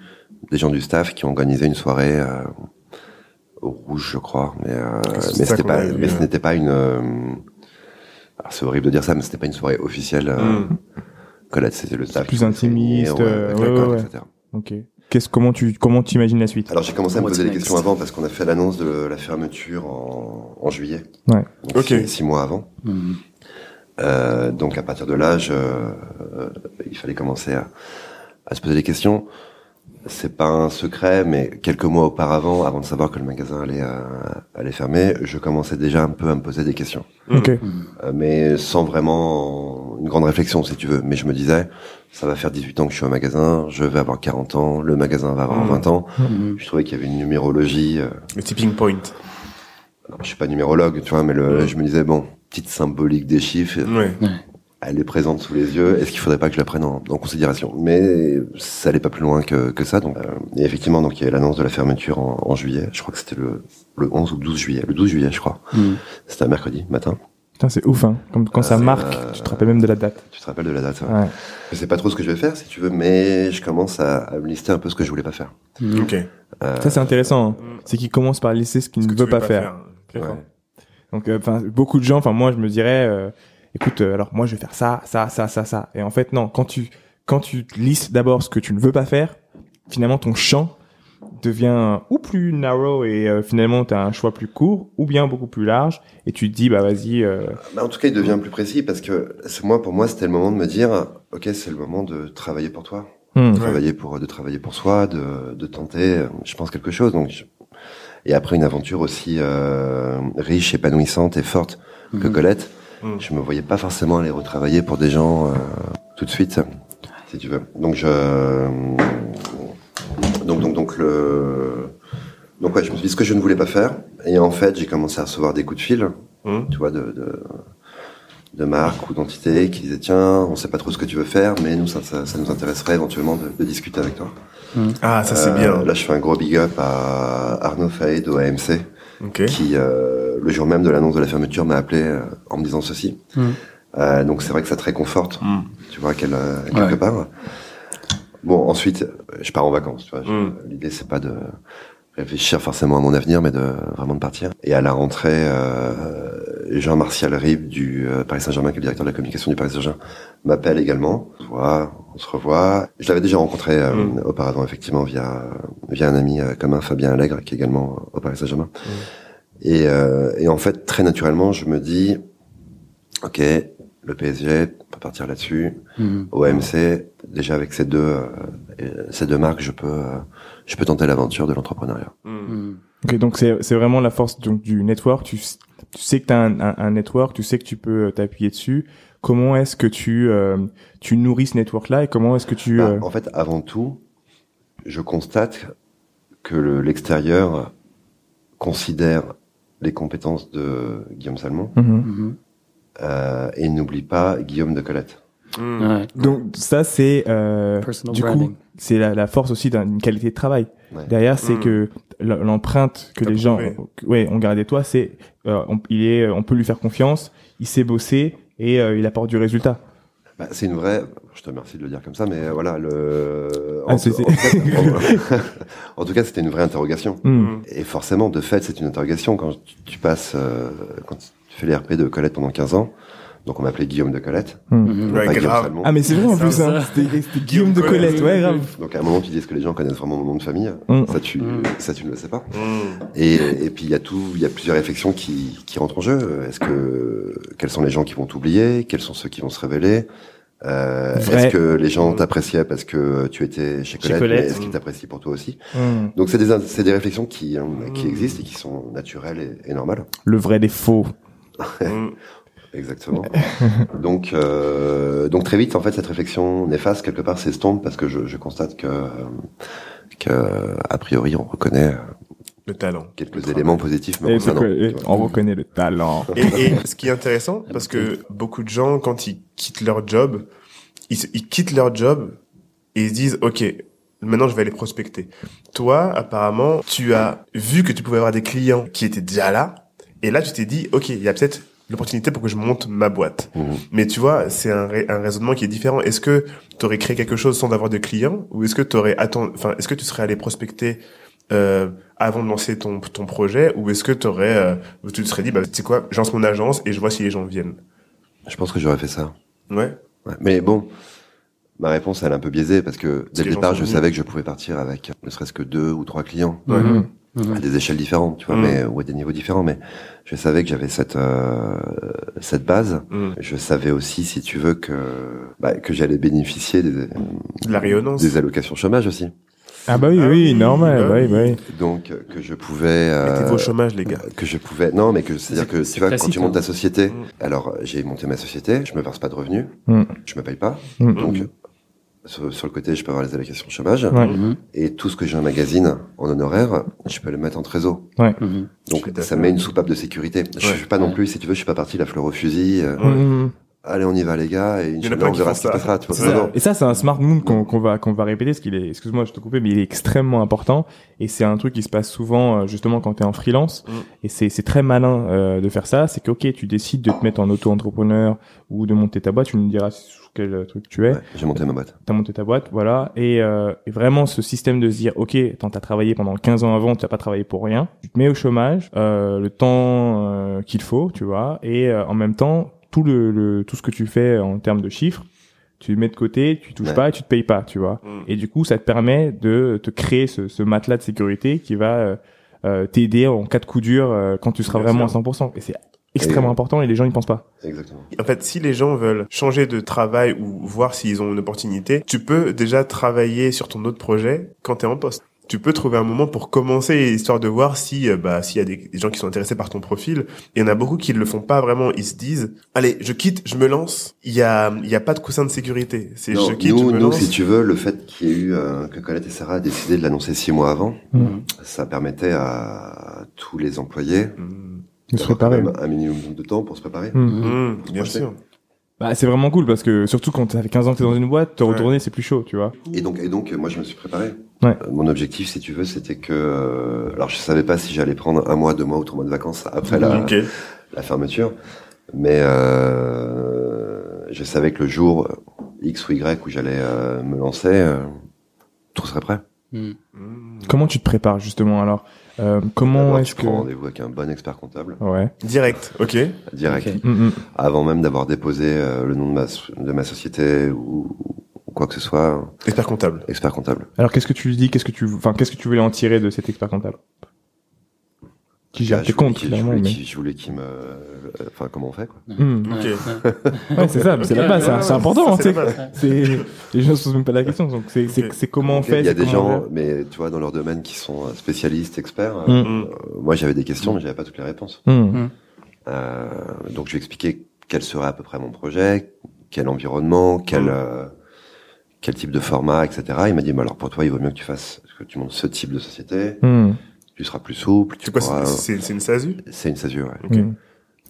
des gens du staff qui ont organisé une soirée euh, rouge, je crois. Mais, euh, C'est mais c'était pas, ce n'était pas une. euh, alors, c'est horrible de dire ça, mais c'était pas une soirée officielle. euh. Colette, c'était le staff. Plus intimiste, euh, ouais, ouais, ouais. etc. Ok. Qu'est-ce, comment tu, comment tu imagines la suite? Alors j'ai commencé à me poser des questions avant parce qu'on a fait l'annonce de la fermeture en, en juillet. Ouais. Donc Ok. six, six mois avant. Mhm. Euh, donc à partir de là, je, euh, il fallait commencer à, à se poser des questions. C'est pas un secret, mais quelques mois auparavant, avant de savoir que le magasin allait, euh, allait fermer, je commençais déjà un peu à me poser des questions. Ok. Euh, mais sans vraiment une grande réflexion, si tu veux. Mais je me disais, ça va faire 18 ans que je suis au magasin, je vais avoir 40 ans, le magasin va avoir Mhm. 20 ans. Mhm. Je trouvais qu'il y avait une numérologie. euh, Le tipping point. alors, je suis pas numérologue, tu vois, mais le, Mhm. je me disais, bon, petite symbolique des chiffres, Ouais. Elle est présente sous les yeux, est-ce qu'il faudrait pas que je la prenne en, en considération? Mais ça allait pas plus loin que, que ça. Donc, euh, et effectivement, donc il y a l'annonce de la fermeture en, en juillet. Je crois que c'était le, le 11 ou le 12 juillet. Le 12 juillet, je crois. Mhm. C'était un mercredi matin. Putain, c'est ouf, hein. Comme, quand ça Euh, marque, tu te rappelles même de la date. Tu te rappelles de la date ouais. Ouais. Je sais pas trop ce que je vais faire, si tu veux, mais je commence à, à me lister un peu ce que je voulais pas faire. Mhm. Ok. Euh, Ça, c'est intéressant. hein. C'est qu'il commence par lister ce qu'il ne veut pas faire. Ouais. Donc, euh, enfin, beaucoup de gens, enfin, moi, je me dirais, euh, écoute, euh, alors, moi, je vais faire ça, ça, ça, ça, ça. Et en fait, non, quand tu, quand tu listes d'abord ce que tu ne veux pas faire, finalement, ton champ devient ou plus narrow et euh, finalement, tu as un choix plus court, ou bien beaucoup plus large, et tu te dis, bah, vas-y, euh, bah, en tout cas, il devient plus précis parce que c'est moi, pour moi, c'était le moment de me dire, ok, c'est le moment de travailler pour toi, hmm, de travailler pour, de travailler pour soi, de, de tenter, je pense quelque chose. Donc, je- et après une aventure aussi euh, riche, épanouissante et forte que Mhm. Colette, Mhm. je me voyais pas forcément aller retravailler pour des gens euh, tout de suite, si tu veux. Donc je, donc donc donc le, donc ouais, je me suis dit ce que je ne voulais pas faire. Et en fait, j'ai commencé à recevoir des coups de fil, Mhm. tu vois, de, de de marques ou d'entités qui disaient tiens, on sait pas trop ce que tu veux faire, mais nous ça, ça, ça nous intéresserait éventuellement de, de discuter avec toi. Ah, ça c'est Euh, bien. Là, je fais un gros big up à Arnaud Faïd au AMC, Ok. qui euh, le jour même de l'annonce de la fermeture m'a appelé euh, en me disant ceci. Mhm. Euh, donc c'est vrai que ça te réconforte, Mm. tu vois, quel, euh, quelque Ouais. part. Bon, ensuite, je pars en vacances. Tu vois, Je- Mm. L'idée c'est pas de réfléchir forcément à mon avenir, mais de vraiment de partir. Et à la rentrée, euh, Jean-Martial Rib du euh, Paris Saint-Germain, qui est le directeur de la communication du Paris Saint-Germain, m'appelle également. On se voit, on se revoit. Je l'avais déjà rencontré euh, Mm. auparavant, effectivement, via via un ami euh, commun, Fabien Allègre, qui est également au Paris Saint-Germain. Et, euh, et en fait, très naturellement, je me dis, ok, le PSG, on peut partir là-dessus. OMC, déjà avec ces deux euh, ces deux marques, je peux euh, je peux tenter l'aventure de l'entrepreneuriat. Ok, donc c'est c'est vraiment la force donc du network. Tu, tu sais que tu as un, un, un network, tu sais que tu peux euh, t'appuyer dessus. Comment est-ce que tu euh, tu nourris ce network là et comment est-ce que tu Bah, euh, en fait, avant tout, je constate que le- l'extérieur considère les compétences de Guillaume Salmon mhm. Mhm. euh, et n'oublie pas Guillaume de Colette. Ouais. Donc ça c'est euh, Personal du branding. coup c'est la, la force aussi d'une qualité de travail. Ouais. Derrière c'est Mm. que l'empreinte que les gens ouais ont gardé toi c'est euh, on, il est on peut lui faire confiance, il sait bosser et euh, il apporte du résultat. Bah, c'est une vraie. Je te remercie de le dire comme ça, mais euh, voilà le. En, c'est- c'est- <laughs> en fait, en- en tout cas, c'était une vraie interrogation. Mm. Mhm. Et forcément, de fait, c'est une interrogation quand tu, tu passes, euh, quand tu fais les RP de Colette pendant 15 ans. Donc, on m'appelait Guillaume de Colette. Mm. Mhm. pas Ouais, Guillaume grave. Ah mais c'est vrai en plus ça. hein. C'était c'était Guillaume de Colette, ouais grave. Donc, à un moment, tu dis est-ce que les gens connaissent vraiment mon nom de famille Mm. Ça, tu, Mm. ça, tu ne le sais pas. Et, et puis, il y a tout, il y a plusieurs réflexions qui, qui rentrent en jeu. Est-ce que, quels sont les gens qui vont t'oublier? Quels sont ceux qui vont se révéler? Euh. Est-ce que les gens t'appréciaient parce que tu étais chez Colette, est-ce qu'ils t'apprécient pour toi aussi? Donc c'est des c'est des réflexions qui euh, qui existent et qui sont naturelles et, et normales. Le vrai des faux. <laughs> Exactement. <laughs> donc euh, donc très vite en fait cette réflexion néfaste quelque part s'estompe parce que je, je constate que euh, que a priori on reconnaît euh, Le talent. quelques éléments positifs vois. on reconnaît le talent. Et, et ce qui est intéressant, parce que beaucoup de gens, quand ils quittent leur job, ils, ils quittent leur job et ils se disent, OK, maintenant je vais aller prospecter. Toi, apparemment, tu as vu que tu pouvais avoir des clients qui étaient déjà là, et là tu t'es dit, OK, il y a peut-être l'opportunité pour que je monte ma boîte. Mhm. Mais tu vois, c'est un, un raisonnement qui est différent. Est-ce que tu aurais créé quelque chose sans avoir de clients, ou est-ce que tu aurais attendu, enfin, est-ce que tu serais allé prospecter euh, avant de lancer ton, ton projet, ou est-ce que t'aurais, euh, ou tu te serais dit, bah, tu sais quoi, je lance mon agence et je vois si les gens viennent? Je pense que j'aurais fait ça. Ouais. Ouais. Mais bon, ma réponse elle est un peu biaisée parce que dès le départ je venus. savais que je pouvais partir avec ne serait-ce que deux ou trois clients. Ouais. Mhm. Mhm. à des échelles différentes, tu vois, Mm. mais ou à des niveaux différents. Mais je savais que j'avais cette euh, cette base. Mm. Je savais aussi, si tu veux, que bah, que j'allais bénéficier des, De la rayonnance. des allocations chômage aussi. Ah bah oui, Ah oui, oui, normal, bah oui, oui. bah oui. Donc euh, que je pouvais euh, Mettez vos chômages, les gars. que je pouvais non mais que c'est à dire que tu vois quand tu montes ta hein. société alors j'ai monté ma société je me verse pas de revenus Mm. je me paye pas Mm. donc Mm. Sur, sur le côté je peux avoir les allocations chômage Ouais. Mhm. et tout ce que j'ai en magazine en honoraire je peux le mettre en trésor Mhm. Je donc ça met une soupape de sécurité je Ouais. suis pas non plus si tu veux je suis pas parti la fleur au fusil euh, Ouais. Mhm. Allez, on y va, les gars, et y en a Inch'Allah, plein on verra ce qui ça. passera, tu vois. Ça. Et ça, c'est un smart move qu'on va qu'on va répéter, parce qu'il est, excuse-moi, je te coupais, mais il est extrêmement important. Et c'est un truc qui se passe souvent, euh, justement, quand tu es en freelance. Mm. Et c'est c'est très malin euh, de faire ça. C'est que ok, tu décides de te mettre en auto-entrepreneur ou de monter ta boîte. Tu nous diras sous quel euh, truc tu es. Ouais, j'ai monté ma boîte. T'as monté ta boîte, voilà. Et, euh, et vraiment, ce système de se dire, ok, attends, t'as travaillé pendant 15 ans avant, tu n'as pas travaillé pour rien. Tu te mets au chômage, euh, le temps euh, qu'il faut, tu vois. Et euh, en même temps, tout le, le tout ce que tu fais en termes de chiffres, tu le mets de côté, tu touches Ouais. pas et tu te payes pas, tu vois. Mm. Et du coup, ça te permet de te créer ce, ce matelas de sécurité qui va euh, euh, t'aider en cas de coup dur euh, quand tu seras Bien vraiment sûr. à 100%. Et c'est extrêmement Et- important et les gens n'y pensent pas. Exactement. En fait, si les gens veulent changer de travail ou voir s'ils ont une opportunité, tu peux déjà travailler sur ton autre projet quand tu es en poste. Tu peux trouver un moment pour commencer, histoire de voir si, euh, bah, s'il y a des, gens qui sont intéressés par ton profil. Il y en a beaucoup qui le font pas vraiment. Ils se disent, allez, je quitte, je me lance. Il y a, il y a pas de coussin de sécurité. C'est Non, je quitte, je nous, me nous, lance. si tu veux, le fait qu'il y ait eu euh, que Colette et Sarah aient décidé de l'annoncer six mois avant, Mhm. ça permettait à tous les employés Mmh. De se préparer. un minimum de temps pour se préparer. Mmh, bien projeter. sûr. Bah, c'est vraiment cool parce que surtout quand ça fait 15 ans que t'es dans une boîte, te Ouais. retourner c'est plus chaud, tu vois. Et donc, et donc, moi, je me suis préparé. Ouais. Euh, Mon objectif, si tu veux, c'était que, euh, alors, je savais pas si j'allais prendre un mois, deux mois ou trois mois de vacances après la, la fermeture, mais euh, je savais que le jour X ou Y où j'allais euh, me lancer, euh, tout serait prêt. Mmh. Comment tu te prépares justement alors? Euh, Comment est-ce tu que prends rendez-vous avec un bon expert comptable ouais Direct. Ok. direct. Mm, avant même d'avoir déposé euh, le nom de ma de ma société ou, ou quoi que ce soit, Expert comptable. expert comptable. Alors qu'est-ce que tu lui dis? Qu'est-ce que tu enfin qu'est-ce que tu voulais en tirer de cet expert comptable? Qui gère tes je voulais comptes qu'il- je finalement voulais mais je voulais qu'il me, euh, enfin comment on fait quoi. Mm. Ok. Ouais, c'est ça, c'est la Ok, base, ouais, c'est- important, Ça, la base. c'est les gens se posent même pas la question donc c'est c'est Ok. c'est comment on fait Il y a des gens, mais tu vois, dans leur domaine, qui sont euh, spécialistes, experts. Mm. Euh, Mmh. euh, moi, j'avais des questions, mais j'avais pas toutes les réponses. Mm. Euh, donc, je lui ai expliqué quel serait à peu près mon projet, quel environnement, quel Mm. euh, quel type de format, etc. Il m'a dit, bah, alors pour toi, il vaut mieux que tu fasses, que tu montes ce type de société. Tu seras plus souple. Tu C'est quoi pourras- C'est une SASU? C'est une SASU, ouais. Ok. Mm.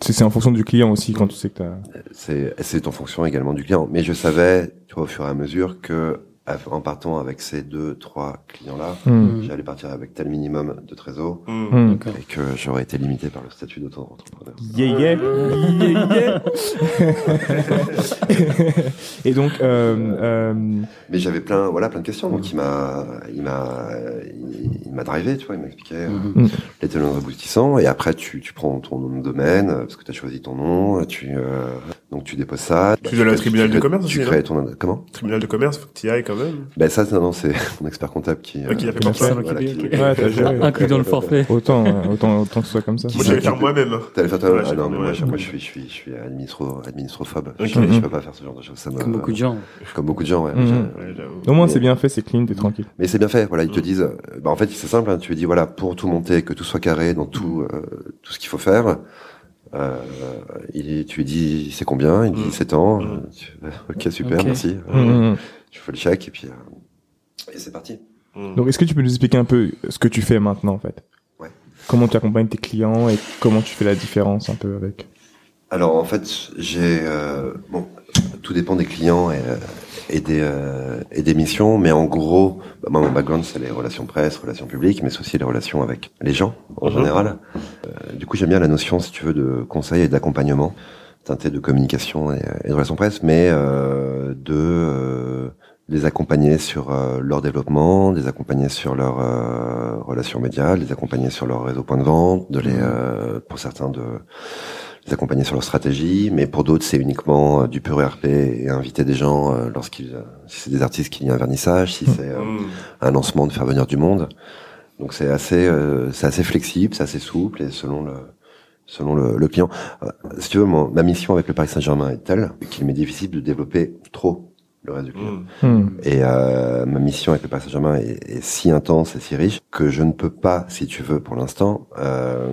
C'est en fonction du client aussi quand tu sais que t'as. C'est c'est en fonction également du client. Mais je savais, tu vois, au fur et à mesure que en partant avec ces deux, trois clients-là, Mm. Mhm. j'allais partir avec tel minimum de trésor Mmh. Mm. D'accord. et que j'aurais été limité par le statut d'auto-entrepreneur. Yeah, yeah, yeah, <laughs> yeah. Et donc, euh, euh, Mais j'avais plein, voilà, plein de questions. Donc il m'a, il m'a, il, il m'a drivé, tu vois, il m'a expliqué euh, Mhm. les tenants aboutissants. Et après, tu, tu prends ton nom de domaine parce que tu as choisi ton nom. Tu, euh, donc tu déposes ça. Tu dois aller au tribunal de crées- commerce Tu crées ton, comment? Tribunal de commerce, faut que tu y ailles quand même. Ben ça, non, non, c'est <laughs> mon expert comptable qui. Ok, il a fait pour ça. voilà, qui- ouais. Inclus dans le forfait. Autant, euh, autant, autant que ce soit comme ça. Qui Moi, s'occupe faire moi-même. hein. T'allais faire toi Ouais, Ah j'ai non, mais moi, je, moi-même. moi, je suis, je suis, je suis administro, administrophobe. Ok. Je, je peux pas faire ce genre de choses. Ça me, Comme beaucoup de gens. Comme beaucoup de gens, ouais. Mhm. Ouais. Au moins, c'est bien fait, c'est clean, t'es tranquille. Mais c'est bien fait. Voilà, ils te Mm. disent. euh, Bah, en fait, c'est simple. hein, tu lui dis voilà, pour tout monter, que tout soit carré dans tout, euh, tout ce qu'il faut faire. Euh, il, tu lui dis c'est combien? Il dit Mm. c'est tant. Mm. Euh, tu- ok, super, Ok. merci. Mm, Euh, mm. Tu fais le chèque et puis euh, et c'est parti. Mmh. Donc, est-ce que tu peux nous expliquer un peu ce que tu fais maintenant, en fait? Ouais. Comment tu accompagnes tes clients et comment tu fais la différence un peu avec? Alors en fait, j'ai euh, bon, tout dépend des clients et, euh, et des euh, et des missions, mais en gros, bah, moi mon background c'est les relations presse, relations publiques, mais c'est aussi les relations avec les gens en Mhm. général. Euh, du coup, j'aime bien la notion, si tu veux, de conseil et d'accompagnement, teinté de communication et, et de relations presse, mais euh, de euh, les accompagner sur euh, leur développement, les accompagner sur leur euh, relations médias, les accompagner sur leur réseau point de vente, de les, euh, pour certains de les accompagner sur leur stratégie, mais pour d'autres c'est uniquement du pur ERP et inviter des gens euh, lorsqu'ils, euh, si c'est des artistes qui viennent un vernissage, si c'est euh, Mmh. un lancement de faire venir du monde. Donc c'est assez, euh, c'est assez flexible, c'est assez souple et selon le selon le, le client. Euh, si tu veux, mon- ma mission avec le Paris Saint-Germain est telle qu'il m'est difficile de développer trop le reste du client. Mmh. Hmm. Et euh, ma mission avec le Paris Saint-Germain est, est si intense et si riche que je ne peux pas, si tu veux, pour l'instant, euh,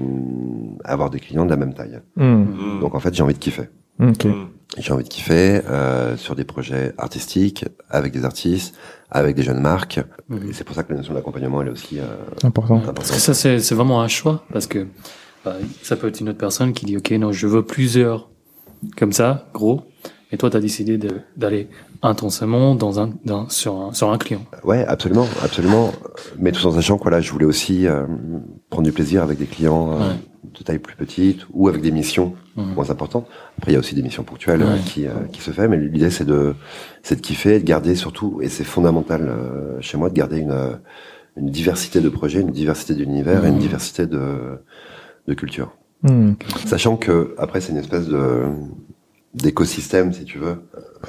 avoir des clients de la même taille. Mmh. Donc en fait, j'ai envie de kiffer. Ok. Mmh. J'ai envie de kiffer euh, sur des projets artistiques, avec des artistes, avec des jeunes marques. Et c'est pour ça que la notion d'accompagnement, elle est aussi euh, Important. Parce importante. que ça, c'est c'est vraiment un choix. Parce que bah, ça peut être une autre personne qui dit, OK, non, je veux plusieurs comme ça, gros. Et toi, tu as décidé d'aller intensément dans un, dans, sur, un, sur un client. Ouais, absolument, absolument. Mais tout en sachant que voilà, je voulais aussi euh, prendre du plaisir avec des clients euh, Ouais. de taille plus petite ou avec des missions moins importantes. Après, il y a aussi des missions ponctuelles euh, Ouais. qui, euh, qui se fait, mais l'idée c'est de c'est de kiffer, de garder surtout, et c'est fondamental chez moi, de garder une une diversité de projets, une diversité d'univers et une diversité de de culture. Hmm. Sachant que après c'est une espèce de d'écosystème si tu veux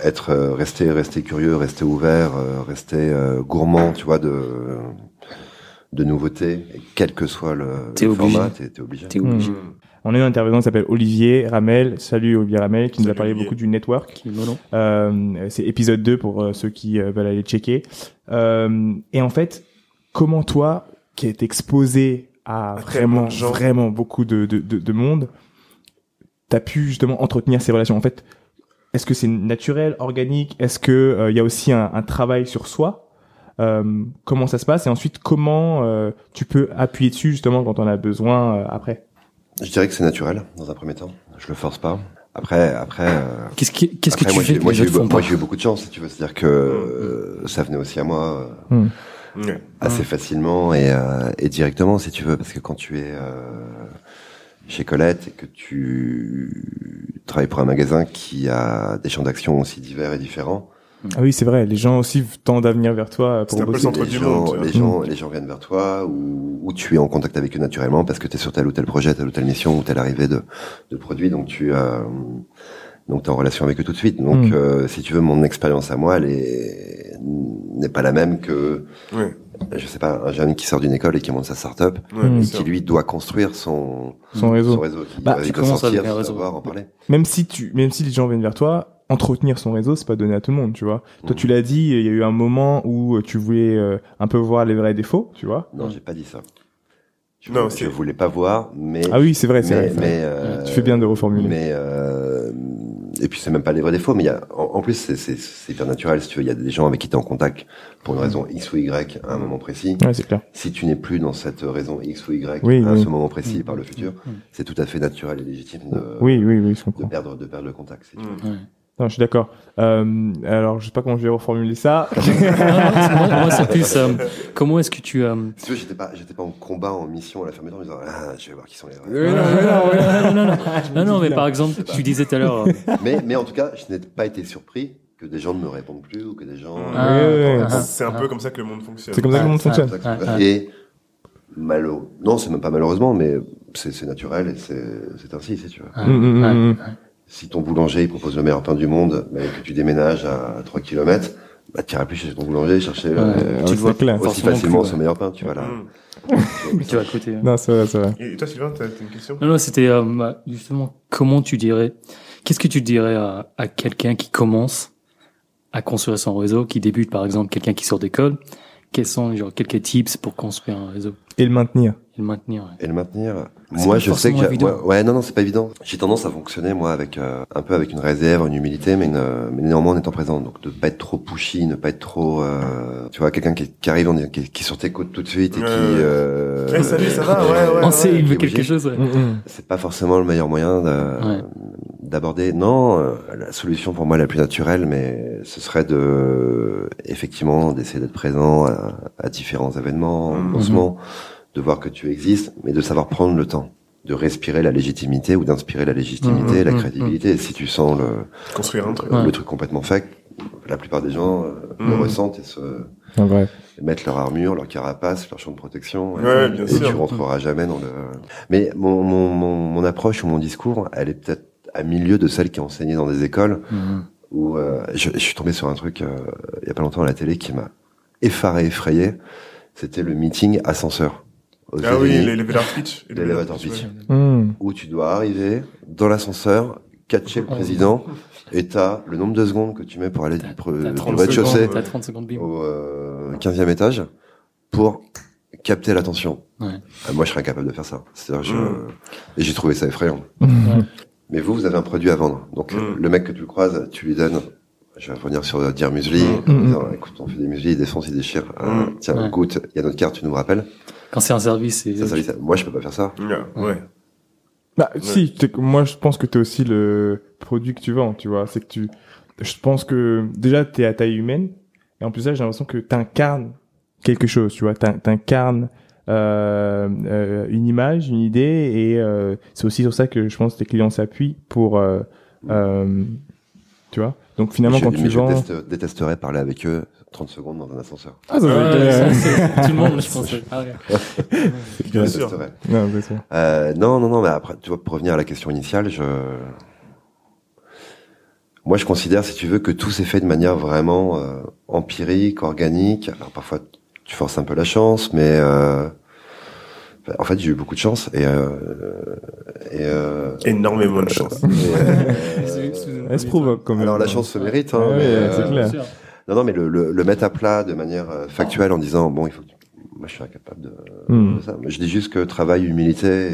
être euh, rester rester curieux rester ouvert euh, rester euh, gourmand tu vois de de nouveautés et quel que soit le, format t'es t'es obligé. Hmm. On a eu un intervenant qui s'appelle Olivier Ramel. Salut Olivier Ramel, qui nous a parlé Olivier. beaucoup du network. Euh, c'est épisode 2 pour euh, ceux qui euh, veulent aller checker. Euh, et en fait, comment toi, qui est exposé à À vraiment, vraiment beaucoup de, de, de, de monde, t'as pu justement entretenir ces relations. En fait, est-ce que c'est naturel, organique? Est-ce que euh, il y a aussi un, un travail sur soi? Euh, Comment ça se passe? Et ensuite, comment euh, tu peux appuyer dessus justement quand on a besoin euh, après? Je dirais que c'est naturel dans un premier temps. Je le force pas. Après après euh, Qu'est-ce qui- qu'est-ce que tu moi, fais moi j'ai eu, beaucoup de chance si tu veux. C'est à dire que euh, ça venait aussi à moi euh, Ouais. assez facilement et, euh, et directement si tu veux parce que quand tu es euh, chez Colette et que tu travailles pour un magasin qui a des champs d'action aussi divers et différents Ah oui, c'est vrai. Les gens aussi tendent à venir vers toi pour C'est un peu le bosser. centre les du gens, monde, les gens les gens viennent vers toi ou, ou tu es en contact avec eux naturellement parce que tu es sur tel ou tel projet telle ou telle mission ou telle arrivée de, de produit donc tu euh, donc tu es en relation avec eux tout de suite donc Mm. euh, si tu veux mon expérience à moi elle est n'est pas la même que Ouais. je sais pas un jeune qui sort d'une école et qui monte sa start-up et sûr. qui lui doit construire son Son réseau. son réseau qui Bah, il sortir, un réseau. savoir en parler. même si tu même si les gens viennent vers toi entretenir son réseau c'est pas donné à tout le monde tu vois toi Mhm. tu l'as dit il y a eu un moment où tu voulais euh, un peu voir les vrais défauts tu vois Non, j'ai pas dit ça. Je, Non, je voulais pas voir, mais ah oui c'est vrai c'est mais, vrai, mais, euh, tu fais bien de reformuler Mais euh, et puis c'est même pas les vrais défauts, mais il y a en, en plus c'est c'est c'est hyper naturel si tu veux. Il y a des gens avec qui tu es en contact pour une raison X ou Y à un moment précis. ouais c'est clair Si tu n'es plus dans cette raison X ou Y Oui, à oui. ce moment précis par le futur, Mm. c'est tout à fait naturel et légitime de, oui oui oui je de perdre de perdre le contact. si tu veux. Mm. Non, je suis d'accord euh, alors je sais pas comment je vais reformuler ça <laughs> moi, moi, c'est plus euh, comment est-ce que tu euh, Si tu veux, j'étais pas j'étais pas en combat en mission à la fermeture en disant ah je vais voir qui sont les non, non, non, non, me non, non, mais par exemple, tu disais tout à l'heure, euh, mais mais en tout cas je n'ai pas été surpris que des gens ne me répondent plus ou que des gens Ah, Ouais, ah, C'est un ah. peu comme ça que le monde fonctionne. c'est comme ça que le monde Ah, fonctionne C'est Ah. Et malo, non, c'est même pas malheureusement, mais c'est c'est naturel et c'est c'est ainsi, si tu veux. Si ton boulanger il propose le meilleur pain du monde, mais que tu déménages à 3 km, bah t'iras plus chez ton boulanger chercher Ouais. euh, tu le vois c'est clair. aussi facilement plus, son meilleur pain, tu vois là. Mm. Tu vas à côté. hein. non c'est vrai c'est vrai Et toi, Sylvain, t'as t'as une question? Non, non, c'était euh, bah, justement comment tu dirais, qu'est-ce que tu dirais à, à quelqu'un qui commence à construire son réseau, qui débute par exemple, quelqu'un qui sort d'école, quels sont genre quelques tips pour construire un réseau? Et le maintenir et le maintenir ouais. Et le maintenir. Moi, pas je sais que ouais, ouais, non, non, c'est pas évident. J'ai tendance à fonctionner moi avec euh, un peu avec une réserve, une humilité, mais, une, euh, mais néanmoins en étant présent. Donc de pas être trop pushy, ne pas être trop, euh, tu vois, quelqu'un qui, qui arrive, en, qui, qui est sur tes côtes tout de suite et qui, euh, Eh, salut, ça va? Ouais, ouais. On sait, il veut quelque chose. ouais. Mm, mm. c'est pas forcément le meilleur moyen de- Ouais. d'aborder. Non, euh, la solution pour moi la plus naturelle, mais ce serait de effectivement d'essayer d'être présent à, à différents événements, lancements, de voir que tu existes, mais de savoir prendre le temps de respirer la légitimité ou d'inspirer la légitimité, Mhm, la mhm, crédibilité. Et si tu sens le, Construire un truc. Ouais. le truc complètement fake, la plupart des gens euh, le ressentent et se vrai. mettre leur armure, leur carapace, leur champ de protection. et- Ouais, bien et sûr. tu rentreras jamais dans le. Mais mon, mon, mon, mon approche ou mon discours, elle est peut-être à milieu de celle qui est enseignée dans des écoles où euh, je, je suis tombé sur un truc euh, il y a pas longtemps à la télé qui m'a effaré, effrayé. C'était le meeting ascenseur. Aux Ah oui, l'elevator pitch. L'elevator pitch. ouais. Mm. où tu dois arriver dans l'ascenseur, catcher le président, et t'as le nombre de secondes que tu mets pour aller du, pre- T'as du 30 rez-de-chaussée secondes, t'as 30 secondes, bim. au euh, 15e étage pour capter l'attention. Ouais. Ah, moi, je serais incapable de faire ça. C'est-à-dire, je... Mm. Et j'ai trouvé ça effrayant. Ouais. Mais vous, vous avez un produit à vendre. Donc, Mm. le mec que tu croises, tu lui donnes... Je vais revenir sur euh, dire muesli. Mm. en Mm. disant, écoute, on fait des muesli, il défonce, il déchire. Euh, Mm. tiens, Ouais. goûte, il y a notre carte, tu nous rappelles. Quand c'est un service, c'est Ça, ça, ça- Moi, je peux pas faire ça. Ouais, ouais. Bah, si, t'es- moi, je pense que t'es aussi le produit que tu vends, tu vois. C'est que tu, je pense que, déjà, t'es à taille humaine. Et en plus, là, j'ai l'impression que t'incarnes quelque chose, tu vois. T'in- T'incarnes, euh, euh, une image, une idée. Et, euh, c'est aussi sur ça que je pense que tes clients s'appuient pour, euh, euh, tu vois. Donc, finalement, je, quand tu je vends. déteste- détesterais parler avec eux 30 secondes dans un ascenseur. Ah, ça, Ouais, c'est- ça, c'est- tout le monde, je <laughs> pense. Ah, ouais. <laughs> Je Bien sûr. Non, ça. Euh, non, non, non, mais après, tu vois, pour revenir à la question initiale, je... Moi, je considère, si tu veux, que tout s'est fait de manière vraiment euh, empirique, organique. Alors, parfois, tu forces un peu la chance, mais... Euh... En fait, j'ai eu beaucoup de chance et... Euh... et euh... Énormément de chance. <laughs> Elle se quand même. Alors, la chance se mérite, hein, Ouais, mais, ouais, c'est euh, clair. Non, non, mais le, le, le mettre à plat de manière euh, factuelle en disant, bon, il faut que tu- Moi, je suis incapable de, Hmm. de ça. Je dis juste que travail, humilité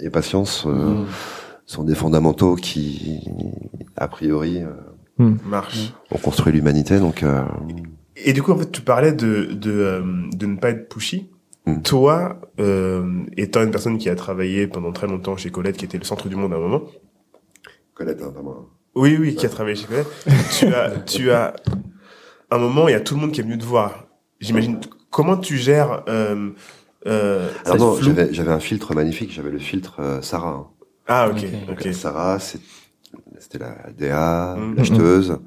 et, et patience euh, Mm. sont des fondamentaux qui, a priori, euh, Marche. ont construit l'humanité. Donc, euh, Et du coup, en fait, tu parlais de de, euh, de ne pas être pushy. Mm. Toi, euh, étant une personne qui a travaillé pendant très longtemps chez Colette, qui était le centre du monde à un moment. Colette, hein, pas moi. Oui, oui, qui a travaillé chez Colette. tu as, tu as, un moment, il y a tout le monde qui est venu te voir. J'imagine, comment tu gères, euh, euh, Alors non, j'avais, j'avais un filtre magnifique. J'avais le filtre euh, Sarah. hein. Ah, ok, Ok. Sarah, c'est, c'était la DA, Mhm. l'acheteuse.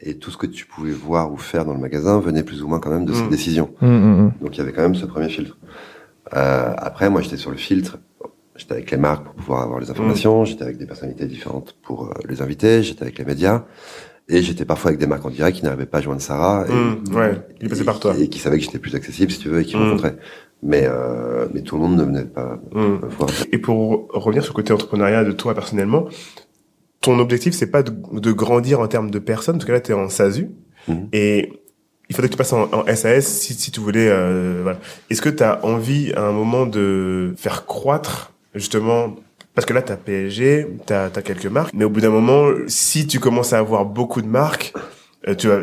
Et tout ce que tu pouvais voir ou faire dans le magasin venait plus ou moins quand même de Mhm. cette décision. Hum, hum, hum. Donc il y avait quand même ce premier filtre. Euh, après, moi, j'étais sur le filtre. J'étais avec les marques pour pouvoir avoir les informations. J'étais avec des personnalités différentes pour euh, les inviter. J'étais avec les médias. Et j'étais parfois avec des marques en direct qui n'arrivaient pas à joindre Sarah. Et, Mm, ouais, il passait et- par toi. Et qui savaient que j'étais plus accessible, si tu veux, et qui Mm. me rencontraient. Mais, euh, mais tout le monde ne venait pas Mm. me voir. Et pour revenir sur le côté entrepreneuriat de toi personnellement, ton objectif, c'est pas de, de grandir en termes de personnes, parce que là, tu es en SASU, et il faudrait que tu passes en, en SAS si, si tu voulais... Euh, voilà. Est-ce que tu as envie à un moment de faire croître, justement, parce que là, tu as PSG, tu as, quelques marques, mais au bout d'un moment, si tu commences à avoir beaucoup de marques, euh, tu vas,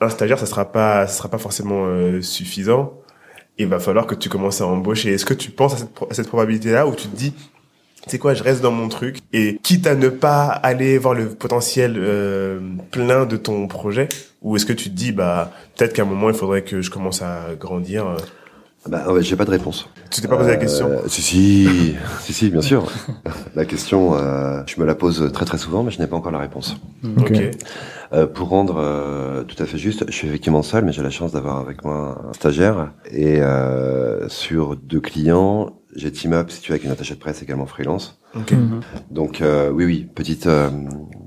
un stagiaire, ça sera pas, ça sera pas forcément euh, suffisant. Il va falloir que tu commences à embaucher. Est-ce que tu penses à cette, probabilité-là où tu te dis, c'est quoi, je reste dans mon truc et quitte à ne pas aller voir le potentiel euh, plein de ton projet, ou est-ce que tu te dis, bah peut-être qu'à un moment il faudrait que je commence à grandir. Euh. Bah, ouais, j'ai pas de réponse. Tu t'es pas posé la Euh, question Si, si, <laughs> si, si, bien sûr. la question, euh, je me la pose très très souvent, mais je n'ai pas encore la réponse. Ok. ok. Euh, pour rendre euh, tout à fait juste, je suis effectivement seul, mais j'ai la chance d'avoir avec moi un stagiaire. Et euh, sur deux clients, j'ai team up, si tu veux, avec une attachée de presse également freelance. Ok. Mhm. Donc euh, oui, oui, petite euh,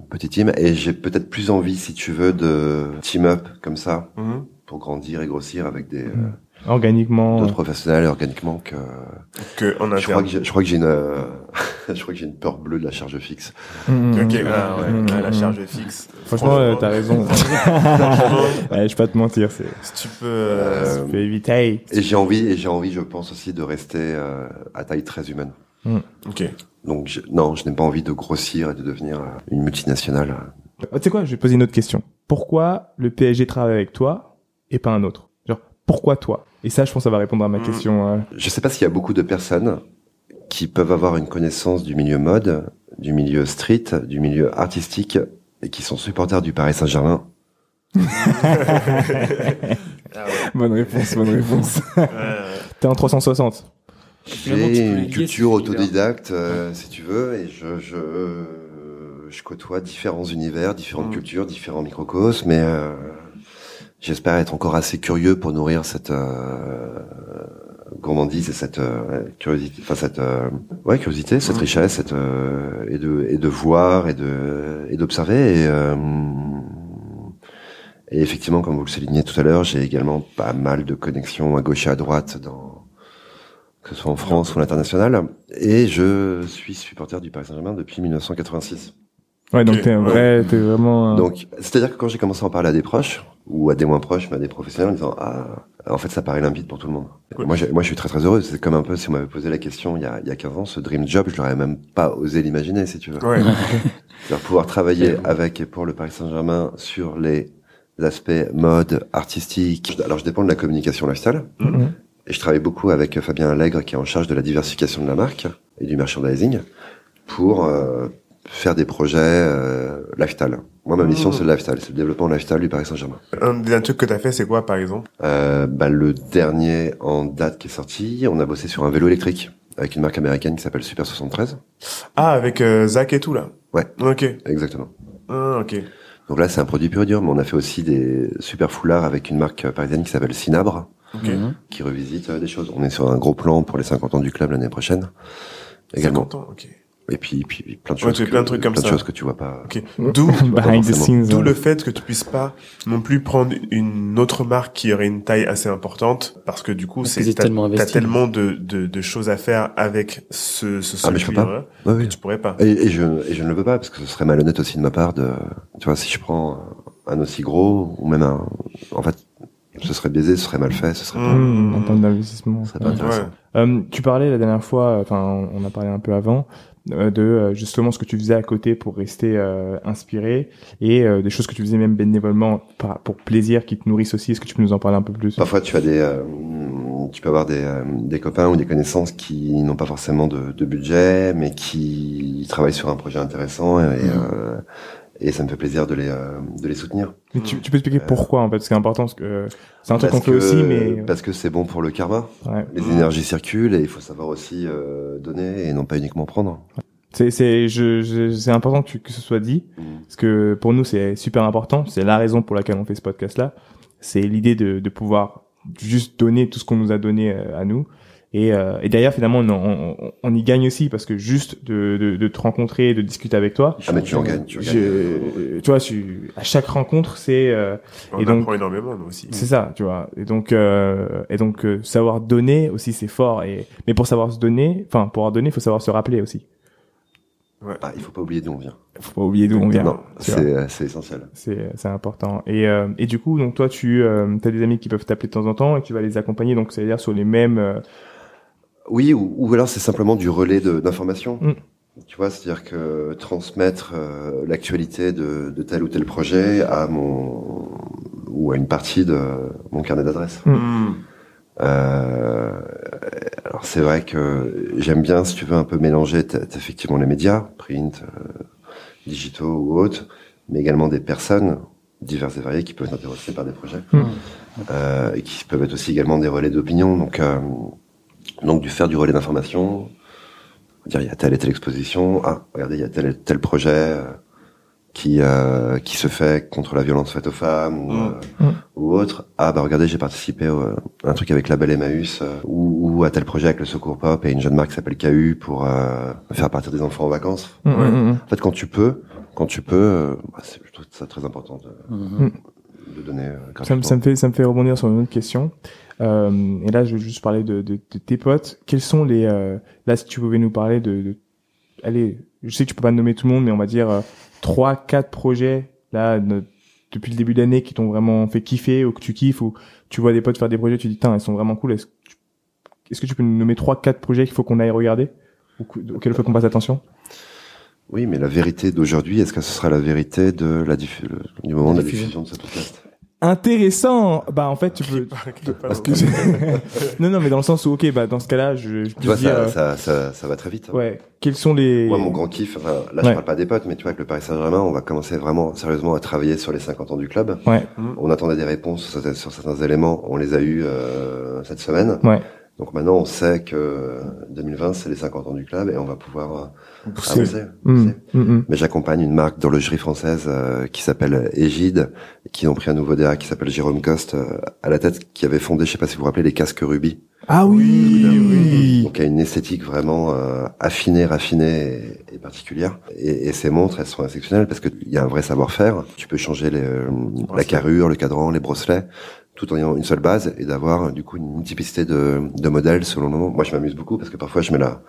petite team. Et j'ai peut-être plus envie, si tu veux, de team up comme ça Mhm. pour grandir et grossir avec des euh, Mhm. Organiquement. d'autres professionnels organiquement que. Que en Je crois que j'ai- je crois que j'ai une euh, <laughs> je crois que j'ai une peur bleue de la charge fixe. Hum, Ok, ah, ouais, Hum, ah, la charge fixe. Franchement, euh, t'as raison. <laughs> Franchement, <laughs> Ouais, je vais pas te mentir, c'est, si tu peux. euh, Euh, tu peux éviter. Et j'ai envie et j'ai envie, je pense aussi, de rester euh, à taille très humaine. Ok. Donc je- non, je n'ai pas envie de grossir et de devenir euh, une multinationale. Oh, tu sais quoi, je vais poser une autre question. Pourquoi le PSG travaille avec toi et pas un autre? Pourquoi toi? Et ça, je pense, ça va répondre à ma Mm. question. euh. Je sais pas s'il y a beaucoup de personnes qui peuvent avoir une connaissance du milieu mode, du milieu street, du milieu artistique et qui sont supporters du Paris Saint-Germain. Ah. <laughs> <laughs> Bonne réponse, bonne réponse. T'es en 360. Finalement, tu peux J'ai une culture autodidacte, euh, si tu veux, et je, je, je côtoie différents univers, différentes Mm. cultures, différents microcosmes, mais euh, j'espère être encore assez curieux pour nourrir cette euh, gourmandise et cette euh, curiosité, enfin cette euh, ouais curiosité, cette richesse, cette euh, et de et de voir et de et d'observer et euh, et effectivement, comme vous le soulignez tout à l'heure, j'ai également pas mal de connexions à gauche et à droite dans que ce soit en France ou à l'international. Et je suis supporter du Paris Saint-Germain depuis 1986. Ouais, donc t'es un ouais. vrai, t'es vraiment. un- Donc, c'est-à-dire que quand j'ai commencé à en parler à des proches, ou à des moins proches, mais à des professionnels, en disant, ah, en fait, ça paraît limpide pour tout le monde. Moi, moi, je suis très, très heureux. C'est comme un peu, si on m'avait posé la question il y a, il y a 15 ans, ce dream job, je l'aurais même pas osé l'imaginer, si tu veux. Ouais. <laughs> C'est-à-dire pouvoir travailler avec et pour le Paris Saint-Germain sur les aspects mode, artistique. Alors, je dépends de la communication lifestyle. Mhm. Et je travaille beaucoup avec Fabien Allègre, qui est en charge de la diversification de la marque et du merchandising. pour euh, faire des projets euh, lifestyle. Moi, ma mission, Mmh. c'est le lifestyle, c'est le développement lifestyle du Paris Saint-Germain. Un des trucs que t'as fait, c'est quoi, par exemple? Euh, bah, le dernier en date qui est sorti, on a bossé sur un vélo électrique avec une marque américaine qui s'appelle Super 73. Ah, avec euh, Zach et tout, là? Ouais. Ok. Exactement. Ah, ok. Donc là, c'est un produit pur et dur, mais on a fait aussi des super foulards avec une marque parisienne qui s'appelle Cinabre, Ok. Mhm. qui revisite euh, des choses. On est sur un gros plan pour les 50 ans du club l'année prochaine. Également. 50 ans, ok. Et puis, puis plein de Ouais, choses. tu fais que, plein de trucs comme plein ça. de choses que tu vois pas. Ok. D'où, <laughs> d'où ouais. le fait que tu puisses pas non plus prendre une autre marque qui aurait une taille assez importante, parce que du coup, c'est, t'as, tellement tellement de, de, de choses à faire avec ce, ce Ah, seul mais je peux pas. Ouais, que oui. tu pourrais pas. Et, et je, et je ne le veux pas parce que ce serait malhonnête aussi de ma part de, tu vois, si je prends un aussi gros ou même un, en fait, ce serait biaisé, ce serait mal fait, ce serait pas, en termes d'investissement. ce serait pas Ouais. intéressant. Ouais. Euh, tu parlais la dernière fois, enfin on a parlé un peu avant, euh, de euh, justement ce que tu faisais à côté pour rester euh, inspiré et euh, des choses que tu faisais même bénévolement pour plaisir qui te nourrissent aussi. Est-ce que tu peux nous en parler un peu plus? Parfois, tu as des, euh, tu peux avoir des, euh, des copains ou des connaissances qui n'ont pas forcément de, de budget, mais qui travaillent sur un projet intéressant et, euh, et ça me fait plaisir de les, euh, de les soutenir. Mais tu, tu peux expliquer pourquoi en fait, parce que c'est important, parce que euh, c'est un truc qu'on fait aussi, mais parce que c'est bon pour le karma. ouais. Les énergies circulent et il faut savoir aussi euh, donner et non pas uniquement prendre. c'est c'est je, je- c'est important que, tu- que ce soit dit. Parce que pour nous, c'est super important. C'est la raison pour laquelle on fait ce podcast-là. C'est l'idée de, de pouvoir juste donner tout ce qu'on nous a donné euh, à nous. Et, euh, et d'ailleurs, finalement, on, on, on y gagne aussi parce que juste de, de, de te rencontrer, de discuter avec toi. Ah mais tu en gagnes, tu en gagnes. Tu vois, je, à chaque rencontre, c'est euh, On Et donc- apprend énormément, nous aussi. c'est ça, tu vois. Et donc, euh, et donc euh, savoir donner aussi, c'est fort. Et mais pour savoir se donner, enfin pour avoir donné, il faut savoir se rappeler aussi. Ah, il faut pas oublier d'où on vient. Faut pas oublier d'où on vient. Non, tu c'est c'est essentiel. C'est c'est important. Et euh, et du coup, donc toi, tu euh, as des amis qui peuvent t'appeler de temps en temps et tu vas les accompagner. Donc c'est à dire sur les mêmes. euh, Oui, ou, ou alors c'est simplement du relais de- d'information. Mm. Tu vois, c'est-à-dire que transmettre euh, l'actualité de, de tel ou tel projet à mon ou à une partie de mon carnet d'adresses. Hmm. Euh, alors c'est vrai que j'aime bien, si tu veux, un peu mélanger effectivement les médias, print, euh, digitaux ou autres, mais également des personnes diverses et variées qui peuvent être intéressées par des projets Mm. euh, et qui peuvent être aussi également des relais d'opinion. Donc, euh, donc du faire du relais d'information, dire il y a telle et telle exposition, ah regardez il y a tel et tel projet euh, qui euh, qui se fait contre la violence faite aux femmes ou, Mm. euh, Mm. ou autre. Ah bah regardez j'ai participé au- à un truc avec la Belle Emmaüs euh, ou, ou à tel projet avec le Secours Pop et une jeune marque qui s'appelle KU pour euh, faire partir des enfants en vacances. mm, Ouais. En fait quand tu peux, quand tu peux, euh, bah, c'est- je trouve ça très important de, de donner euh, Ça, me- gratuitement. ça me fait ça me fait rebondir sur une autre question. Euh, et là, je veux juste parler de, de, de tes potes. Quels sont les euh, là si tu pouvais nous parler de, de allez, je sais que tu peux pas nommer tout le monde, mais on va dire euh, trois, quatre projets là de- depuis le début de l'année qui t'ont vraiment fait kiffer ou que tu kiffes ou tu vois des potes faire des projets, tu dis tiens ils sont vraiment cool. Est-ce que tu, est-ce que tu peux nous nommer trois, quatre projets qu'il faut qu'on aille regarder ou que- auxquels il faut qu'on fasse attention? Oui, mais la vérité d'aujourd'hui, est-ce que ce sera la vérité de la du moment de la diffusion. diffusion de ce podcast? Intéressant. Bah en fait tu peux. Parce que <laughs> non non mais dans le sens où ok bah dans ce cas-là je, je peux tu vois, dire ça, euh, ça, ça, ça va très vite. hein. ouais quels sont les Moi, mon grand kiff, enfin, là, Ouais. je parle pas des potes, mais tu vois, avec le Paris Saint-Germain, on va commencer vraiment sérieusement à travailler sur les 50 ans du club. ouais On attendait des réponses sur certains, sur certains éléments, on les a eu euh, cette semaine. ouais Donc maintenant, on sait que 2020, c'est les 50 ans du club et on va pouvoir euh, Pousser. avancer. Mm, pousser. mm, mm. Mais j'accompagne une marque d'horlogerie française euh, qui s'appelle Égide, qui ont pris un nouveau DA qui s'appelle Jérôme Coste euh, à la tête, qui avait fondé, je sais pas si vous vous rappelez, les casques Ruby. Ah oui, Oui, oui. Donc il y a une esthétique vraiment euh, affinée, raffinée et, et particulière. Et, et ces montres, elles sont exceptionnelles parce qu'il y a un vrai savoir-faire. Tu peux changer les, euh, la Bracelet. carrure, le cadran, les bracelets, tout en ayant une seule base et d'avoir du coup une multiplicité de, de modèles selon le moment. Moi, je m'amuse beaucoup parce que parfois je mets la,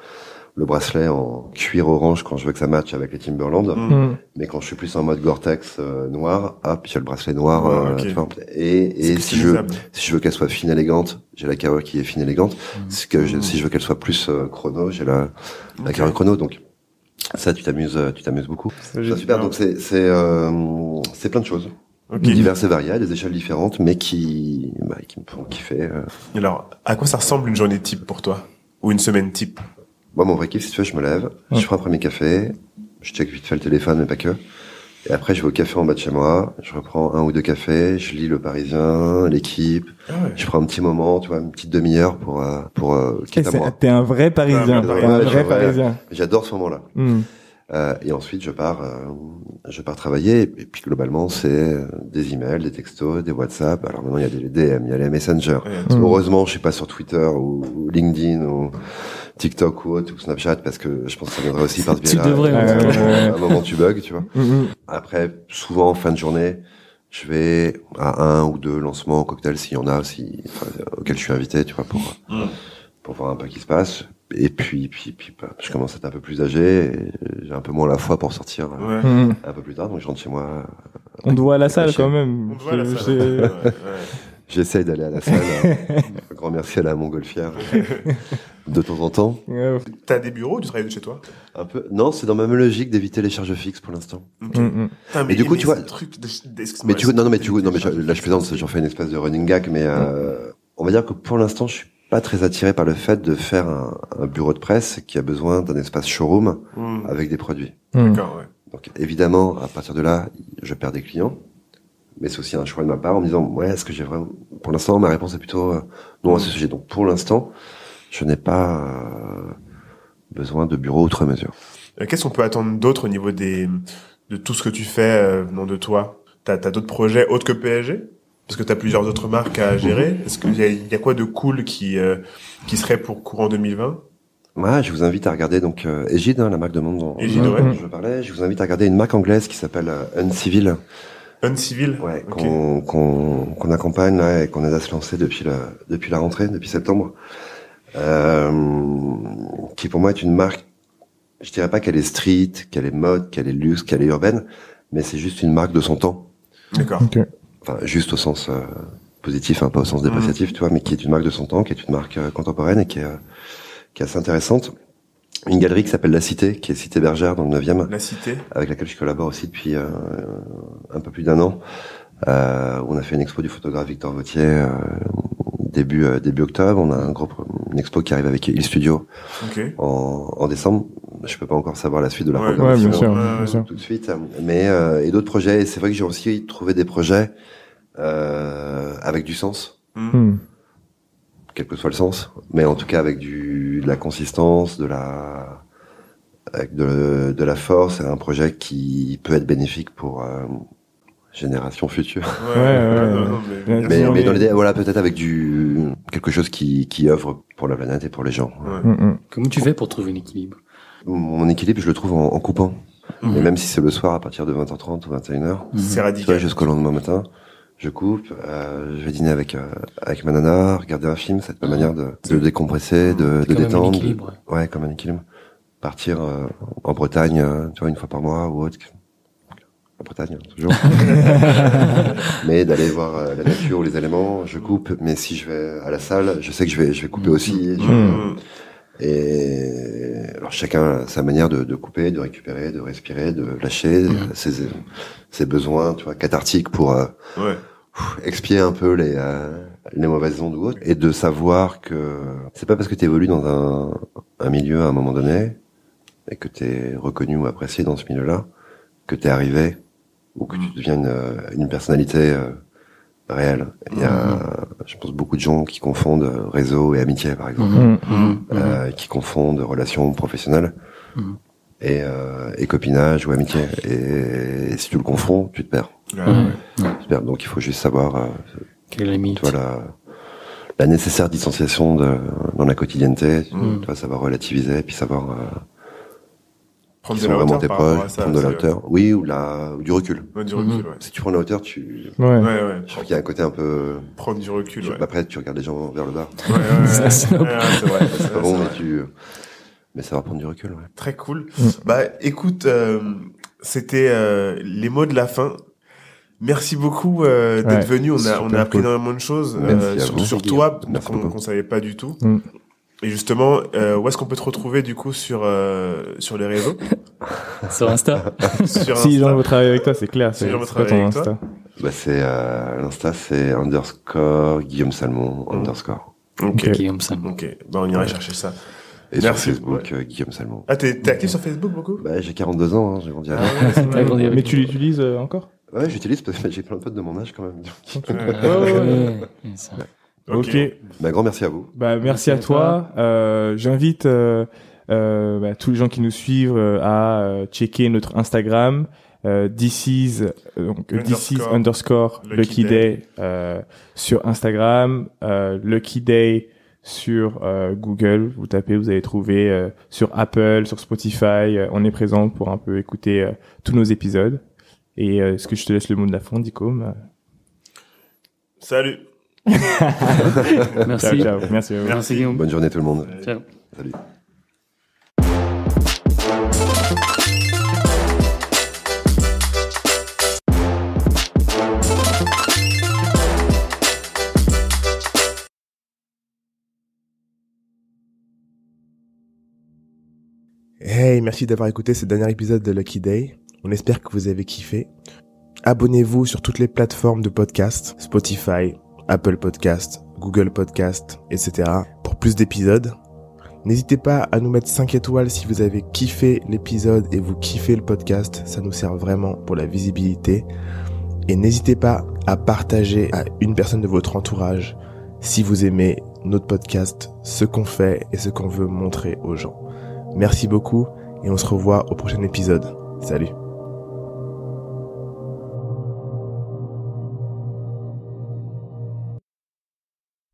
le bracelet en cuir orange quand je veux que ça matche avec les Timberland. Mm. Mm. Mais quand je suis plus en mode Gore-Tex euh, noir, hop, j'ai le bracelet noir. Ouais, euh, tu vois. et et si je veux, si je veux qu'elle soit fine élégante, j'ai la carrure qui est fine élégante. Mm. Si, que je, si je veux qu'elle soit plus euh, chrono, j'ai la, la Ok. carrure chrono. Donc ça, tu t'amuses, tu t'amuses beaucoup. C'est C'est super. Donc c'est c'est euh, c'est plein de choses, Ok. diverses et variées, à des échelles différentes, mais qui bah, qui me font kiffer. euh. Alors, à quoi ça ressemble une journée type pour toi? Ou une semaine type? Moi, mon vrai kiff, si tu veux, je me lève, Ouais. je prends un premier café, je check vite fait le téléphone, mais pas que. Et après, je vais au café en bas de chez moi, je reprends un ou deux cafés, je lis le Parisien, l'équipe, Ah ouais. je prends un petit moment, tu vois, une petite demi-heure pour, euh, pour, euh, moi. T'es un vrai Parisien. Ouais, un vrai. Parisien. J'adore ce moment-là. Hmm. Euh, et ensuite, je pars, euh, je pars travailler. Et puis globalement, c'est euh, des emails, des textos, des WhatsApp. Alors maintenant, il y a des DM, il y a les Messenger. Ouais. Mm. Heureusement, je suis pas sur Twitter ou, ou LinkedIn ou TikTok ou autre ou Snapchat parce que je pense que ça viendrait aussi par Tu biais-là. devrais, ouais. À un moment, tu bugs, tu vois. Hmm, hmm. Après, souvent en fin de journée, je vais à un ou deux lancements cocktails s'il y en a, si, enfin, auxquels je suis invité, tu vois, pour Mm. pour voir un peu ce qui se passe. Et puis, puis, puis, bah, je commence à être un peu plus âgé. et J'ai un peu moins la foi pour sortir euh, Ouais. Hmm. un peu plus tard, donc je rentre chez moi. On te voit à la salle quand même. On la salle. J'essaye d'aller à la salle. un <laughs> grand merci à la montgolfière. <laughs> de temps en temps. Ouais. T'as des bureaux ou tu travailles de chez toi? Un peu. Non, c'est dans ma même logique d'éviter les charges fixes pour l'instant. Hmm. Putain, Mais du coup, tu vois- Mais tu non, non, mais tu non, mais je- là, je plaisante, j'en fais une espèce de running gag, mais euh, on va dire que pour l'instant, je suis pas très attiré par le fait de faire un, un bureau de presse qui a besoin d'un espace showroom Hmm, avec des produits. Hmm. D'accord, ouais. Donc évidemment, à partir de là, je perds des clients, mais c'est aussi un choix de ma part en me disant, ouais, est-ce que j'ai vraiment... Pour l'instant, ma réponse est plutôt euh, non à ce sujet. Donc pour l'instant, je n'ai pas euh, besoin de bureau outre mesure. Euh, Qu'est-ce qu'on peut attendre d'autre au niveau des de tout ce que tu fais euh, venant de toi? T'as as, d'autres projets autres que PSG Parce que t'as plusieurs autres marques à gérer? Est-ce qu'il y a, y a quoi de cool qui euh, qui serait pour courant 2020 Ouais, je vous invite à regarder donc euh, Egide, hein, la marque de monde dont, Egide, dont ouais. je parlais. Je vous invite à regarder une marque anglaise qui s'appelle euh, Uncivil. Uncivil? Ouais, Ok. qu'on qu'on qu'on accompagne là et qu'on aide à se lancer depuis la depuis la rentrée, depuis septembre. Euh, qui pour moi est une marque. Je dirais pas qu'elle est street, qu'elle est mode, qu'elle est luxe, qu'elle est urbaine, mais c'est juste une marque de son temps. D'accord. Ok. Enfin, juste au sens euh, positif, hein, pas au sens dépréciatif, tu vois, mais qui est une marque de son temps, qui est une marque euh, contemporaine et qui est euh, qui est assez intéressante. Une galerie qui s'appelle La Cité, qui est Cité Bergère dans le 9e La cité. avec laquelle je collabore aussi depuis euh, un peu plus d'un an. Euh, on a fait une expo du photographe Victor Vautier euh, début début octobre. On a un gros une expo qui arrive avec Il Studio en, en décembre. Je peux pas encore savoir la suite de la Ouais. Ouais, programmation bien sûr, bien sûr. tout de suite, mais euh, et d'autres projets. Et c'est vrai que j'ai aussi trouvé des projets euh, avec du sens, Hmm. Hmm. quel que soit le sens, mais en tout cas avec du de la consistance, de la avec de, de la force, un projet qui peut être bénéfique pour euh, génération future. Ouais, Ouais, ouais, mais, dans l'idée, voilà, peut-être avec du quelque chose qui qui œuvre pour la planète et pour les gens. Ouais. Hmm. Comment tu fais pour trouver un équilibre? Mon équilibre, je le trouve en, en coupant. Mhm. Et même si c'est le soir à partir de 20h30 ou 21h, C'est tu vois, radical. jusqu'au lendemain matin, je coupe, euh, je vais dîner avec euh, avec ma nana, regarder un film, c'est ma manière de, de décompresser, de, C'est de détendre. équilibre. de- ouais, comme un équilibre. Partir euh, en Bretagne, euh, tu vois, une fois par mois ou autre. En Bretagne, hein, toujours. <laughs> mais d'aller voir la nature ou les éléments, je coupe. Mais si je vais à la salle, je sais que je vais, je vais couper aussi. Je-. Et alors chacun a sa manière de, de couper, de récupérer, de respirer, de lâcher ses, ses besoins, tu vois, cathartiques pour euh, Ouais. expier un peu les, euh, les mauvaises ondes ou autres, et de savoir que c'est pas parce que tu évolues dans un, un milieu à un moment donné et que tu es reconnu ou apprécié dans ce milieu-là que tu es arrivé ou que tu deviens une, une personnalité euh, réelle. Il y a, je pense, beaucoup de gens qui confondent réseau et amitié, par exemple Hmm. Mhm. euh, qui confondent relations professionnelles Mhm. et, euh, et copinage ou amitié. Et, si tu le confonds, tu te perds. Ouais, Mhm. ouais. Tu te perds. Donc il faut juste savoir, euh, Quelle limite tu vois, la, la nécessaire distanciation de, dans la quotidienneté, Mhm. tu vois, savoir relativiser, et puis savoir euh, Prendre qui de sont la vraiment hauteur tes par rapport à proches, ça. prendre de la c'est- hauteur. Oui, ou, la, ou du recul. Ouais, du recul, ouais. Si tu prends de la hauteur, tu... Ouais. Ouais, ouais. Je trouve qu'il y a un côté un peu... Prendre du recul, ouais. Après, tu regardes les gens vers le bas. Ouais, ouais, ouais. <laughs> Ça, c'est- Ouais, ouais, c'est vrai. C'est c'est pas bon, mais tu... Mais ça va prendre du recul, ouais. Très cool. Mm. Bah, écoute, euh, c'était euh, les mots de la fin. Merci beaucoup euh, d'être Ouais, venu. On a, on super a appris cool. énormément de choses, Merci euh, à surtout vous. sur toi, Merci qu'on beaucoup. qu'on savait pas du tout. Mm. Et justement, euh, où est-ce qu'on peut te retrouver du coup sur euh, sur les réseaux <laughs> Sur Insta <laughs> Sur Si les gens Insta veulent travailler avec toi, c'est clair. Si C'est les gens veulent travailler avec Insta Bah c'est euh, l'insta c'est underscore Guillaume Salmon underscore. Ok. Guillaume Sam. Ok. Bah, on ira chercher ça. Et Merci. sur Facebook, euh, Guillaume Salmon. Ah, t'es, t'es actif sur Facebook beaucoup? Bah, j'ai 42 ans, hein, j'ai grandi à Ah grandi avec Mais tu l'utilises euh, encore? Ouais, j'utilise parce que j'ai plein de potes de mon âge quand même. Ouais. Ouais, ouais, ouais. Ok. Bah, grand merci à vous. Bah, merci à toi. Euh, J'invite euh, euh, bah, tous les gens qui nous suivent euh, à euh, checker notre Instagram. Euh, this is, donc, this is Underscore Lucky Lucky Day. Day euh, sur Instagram, euh, Lucky Day sur Google. Vous tapez, vous allez trouver euh, sur Apple, sur Spotify. on est présent pour un peu écouter tous nos épisodes. Et euh, est-ce que je te laisse le mot de la fin, Dicom Salut. <laughs> Merci. Ciao, ciao. Merci. à vous. Merci Guillaume. Bonne journée tout le monde. Ciao. Salut. Hey, merci d'avoir écouté ce dernier épisode de Lucky Day. On espère que vous avez kiffé. Abonnez-vous sur toutes les plateformes de podcast, Spotify, Apple Podcast, Google Podcast, etc. pour plus d'épisodes. N'hésitez pas à nous mettre 5 étoiles si vous avez kiffé l'épisode et vous kiffez le podcast. Ça nous sert vraiment pour la visibilité. Et n'hésitez pas à partager à une personne de votre entourage si vous aimez notre podcast, ce qu'on fait et ce qu'on veut montrer aux gens. Merci beaucoup et on se revoit au prochain épisode. Salut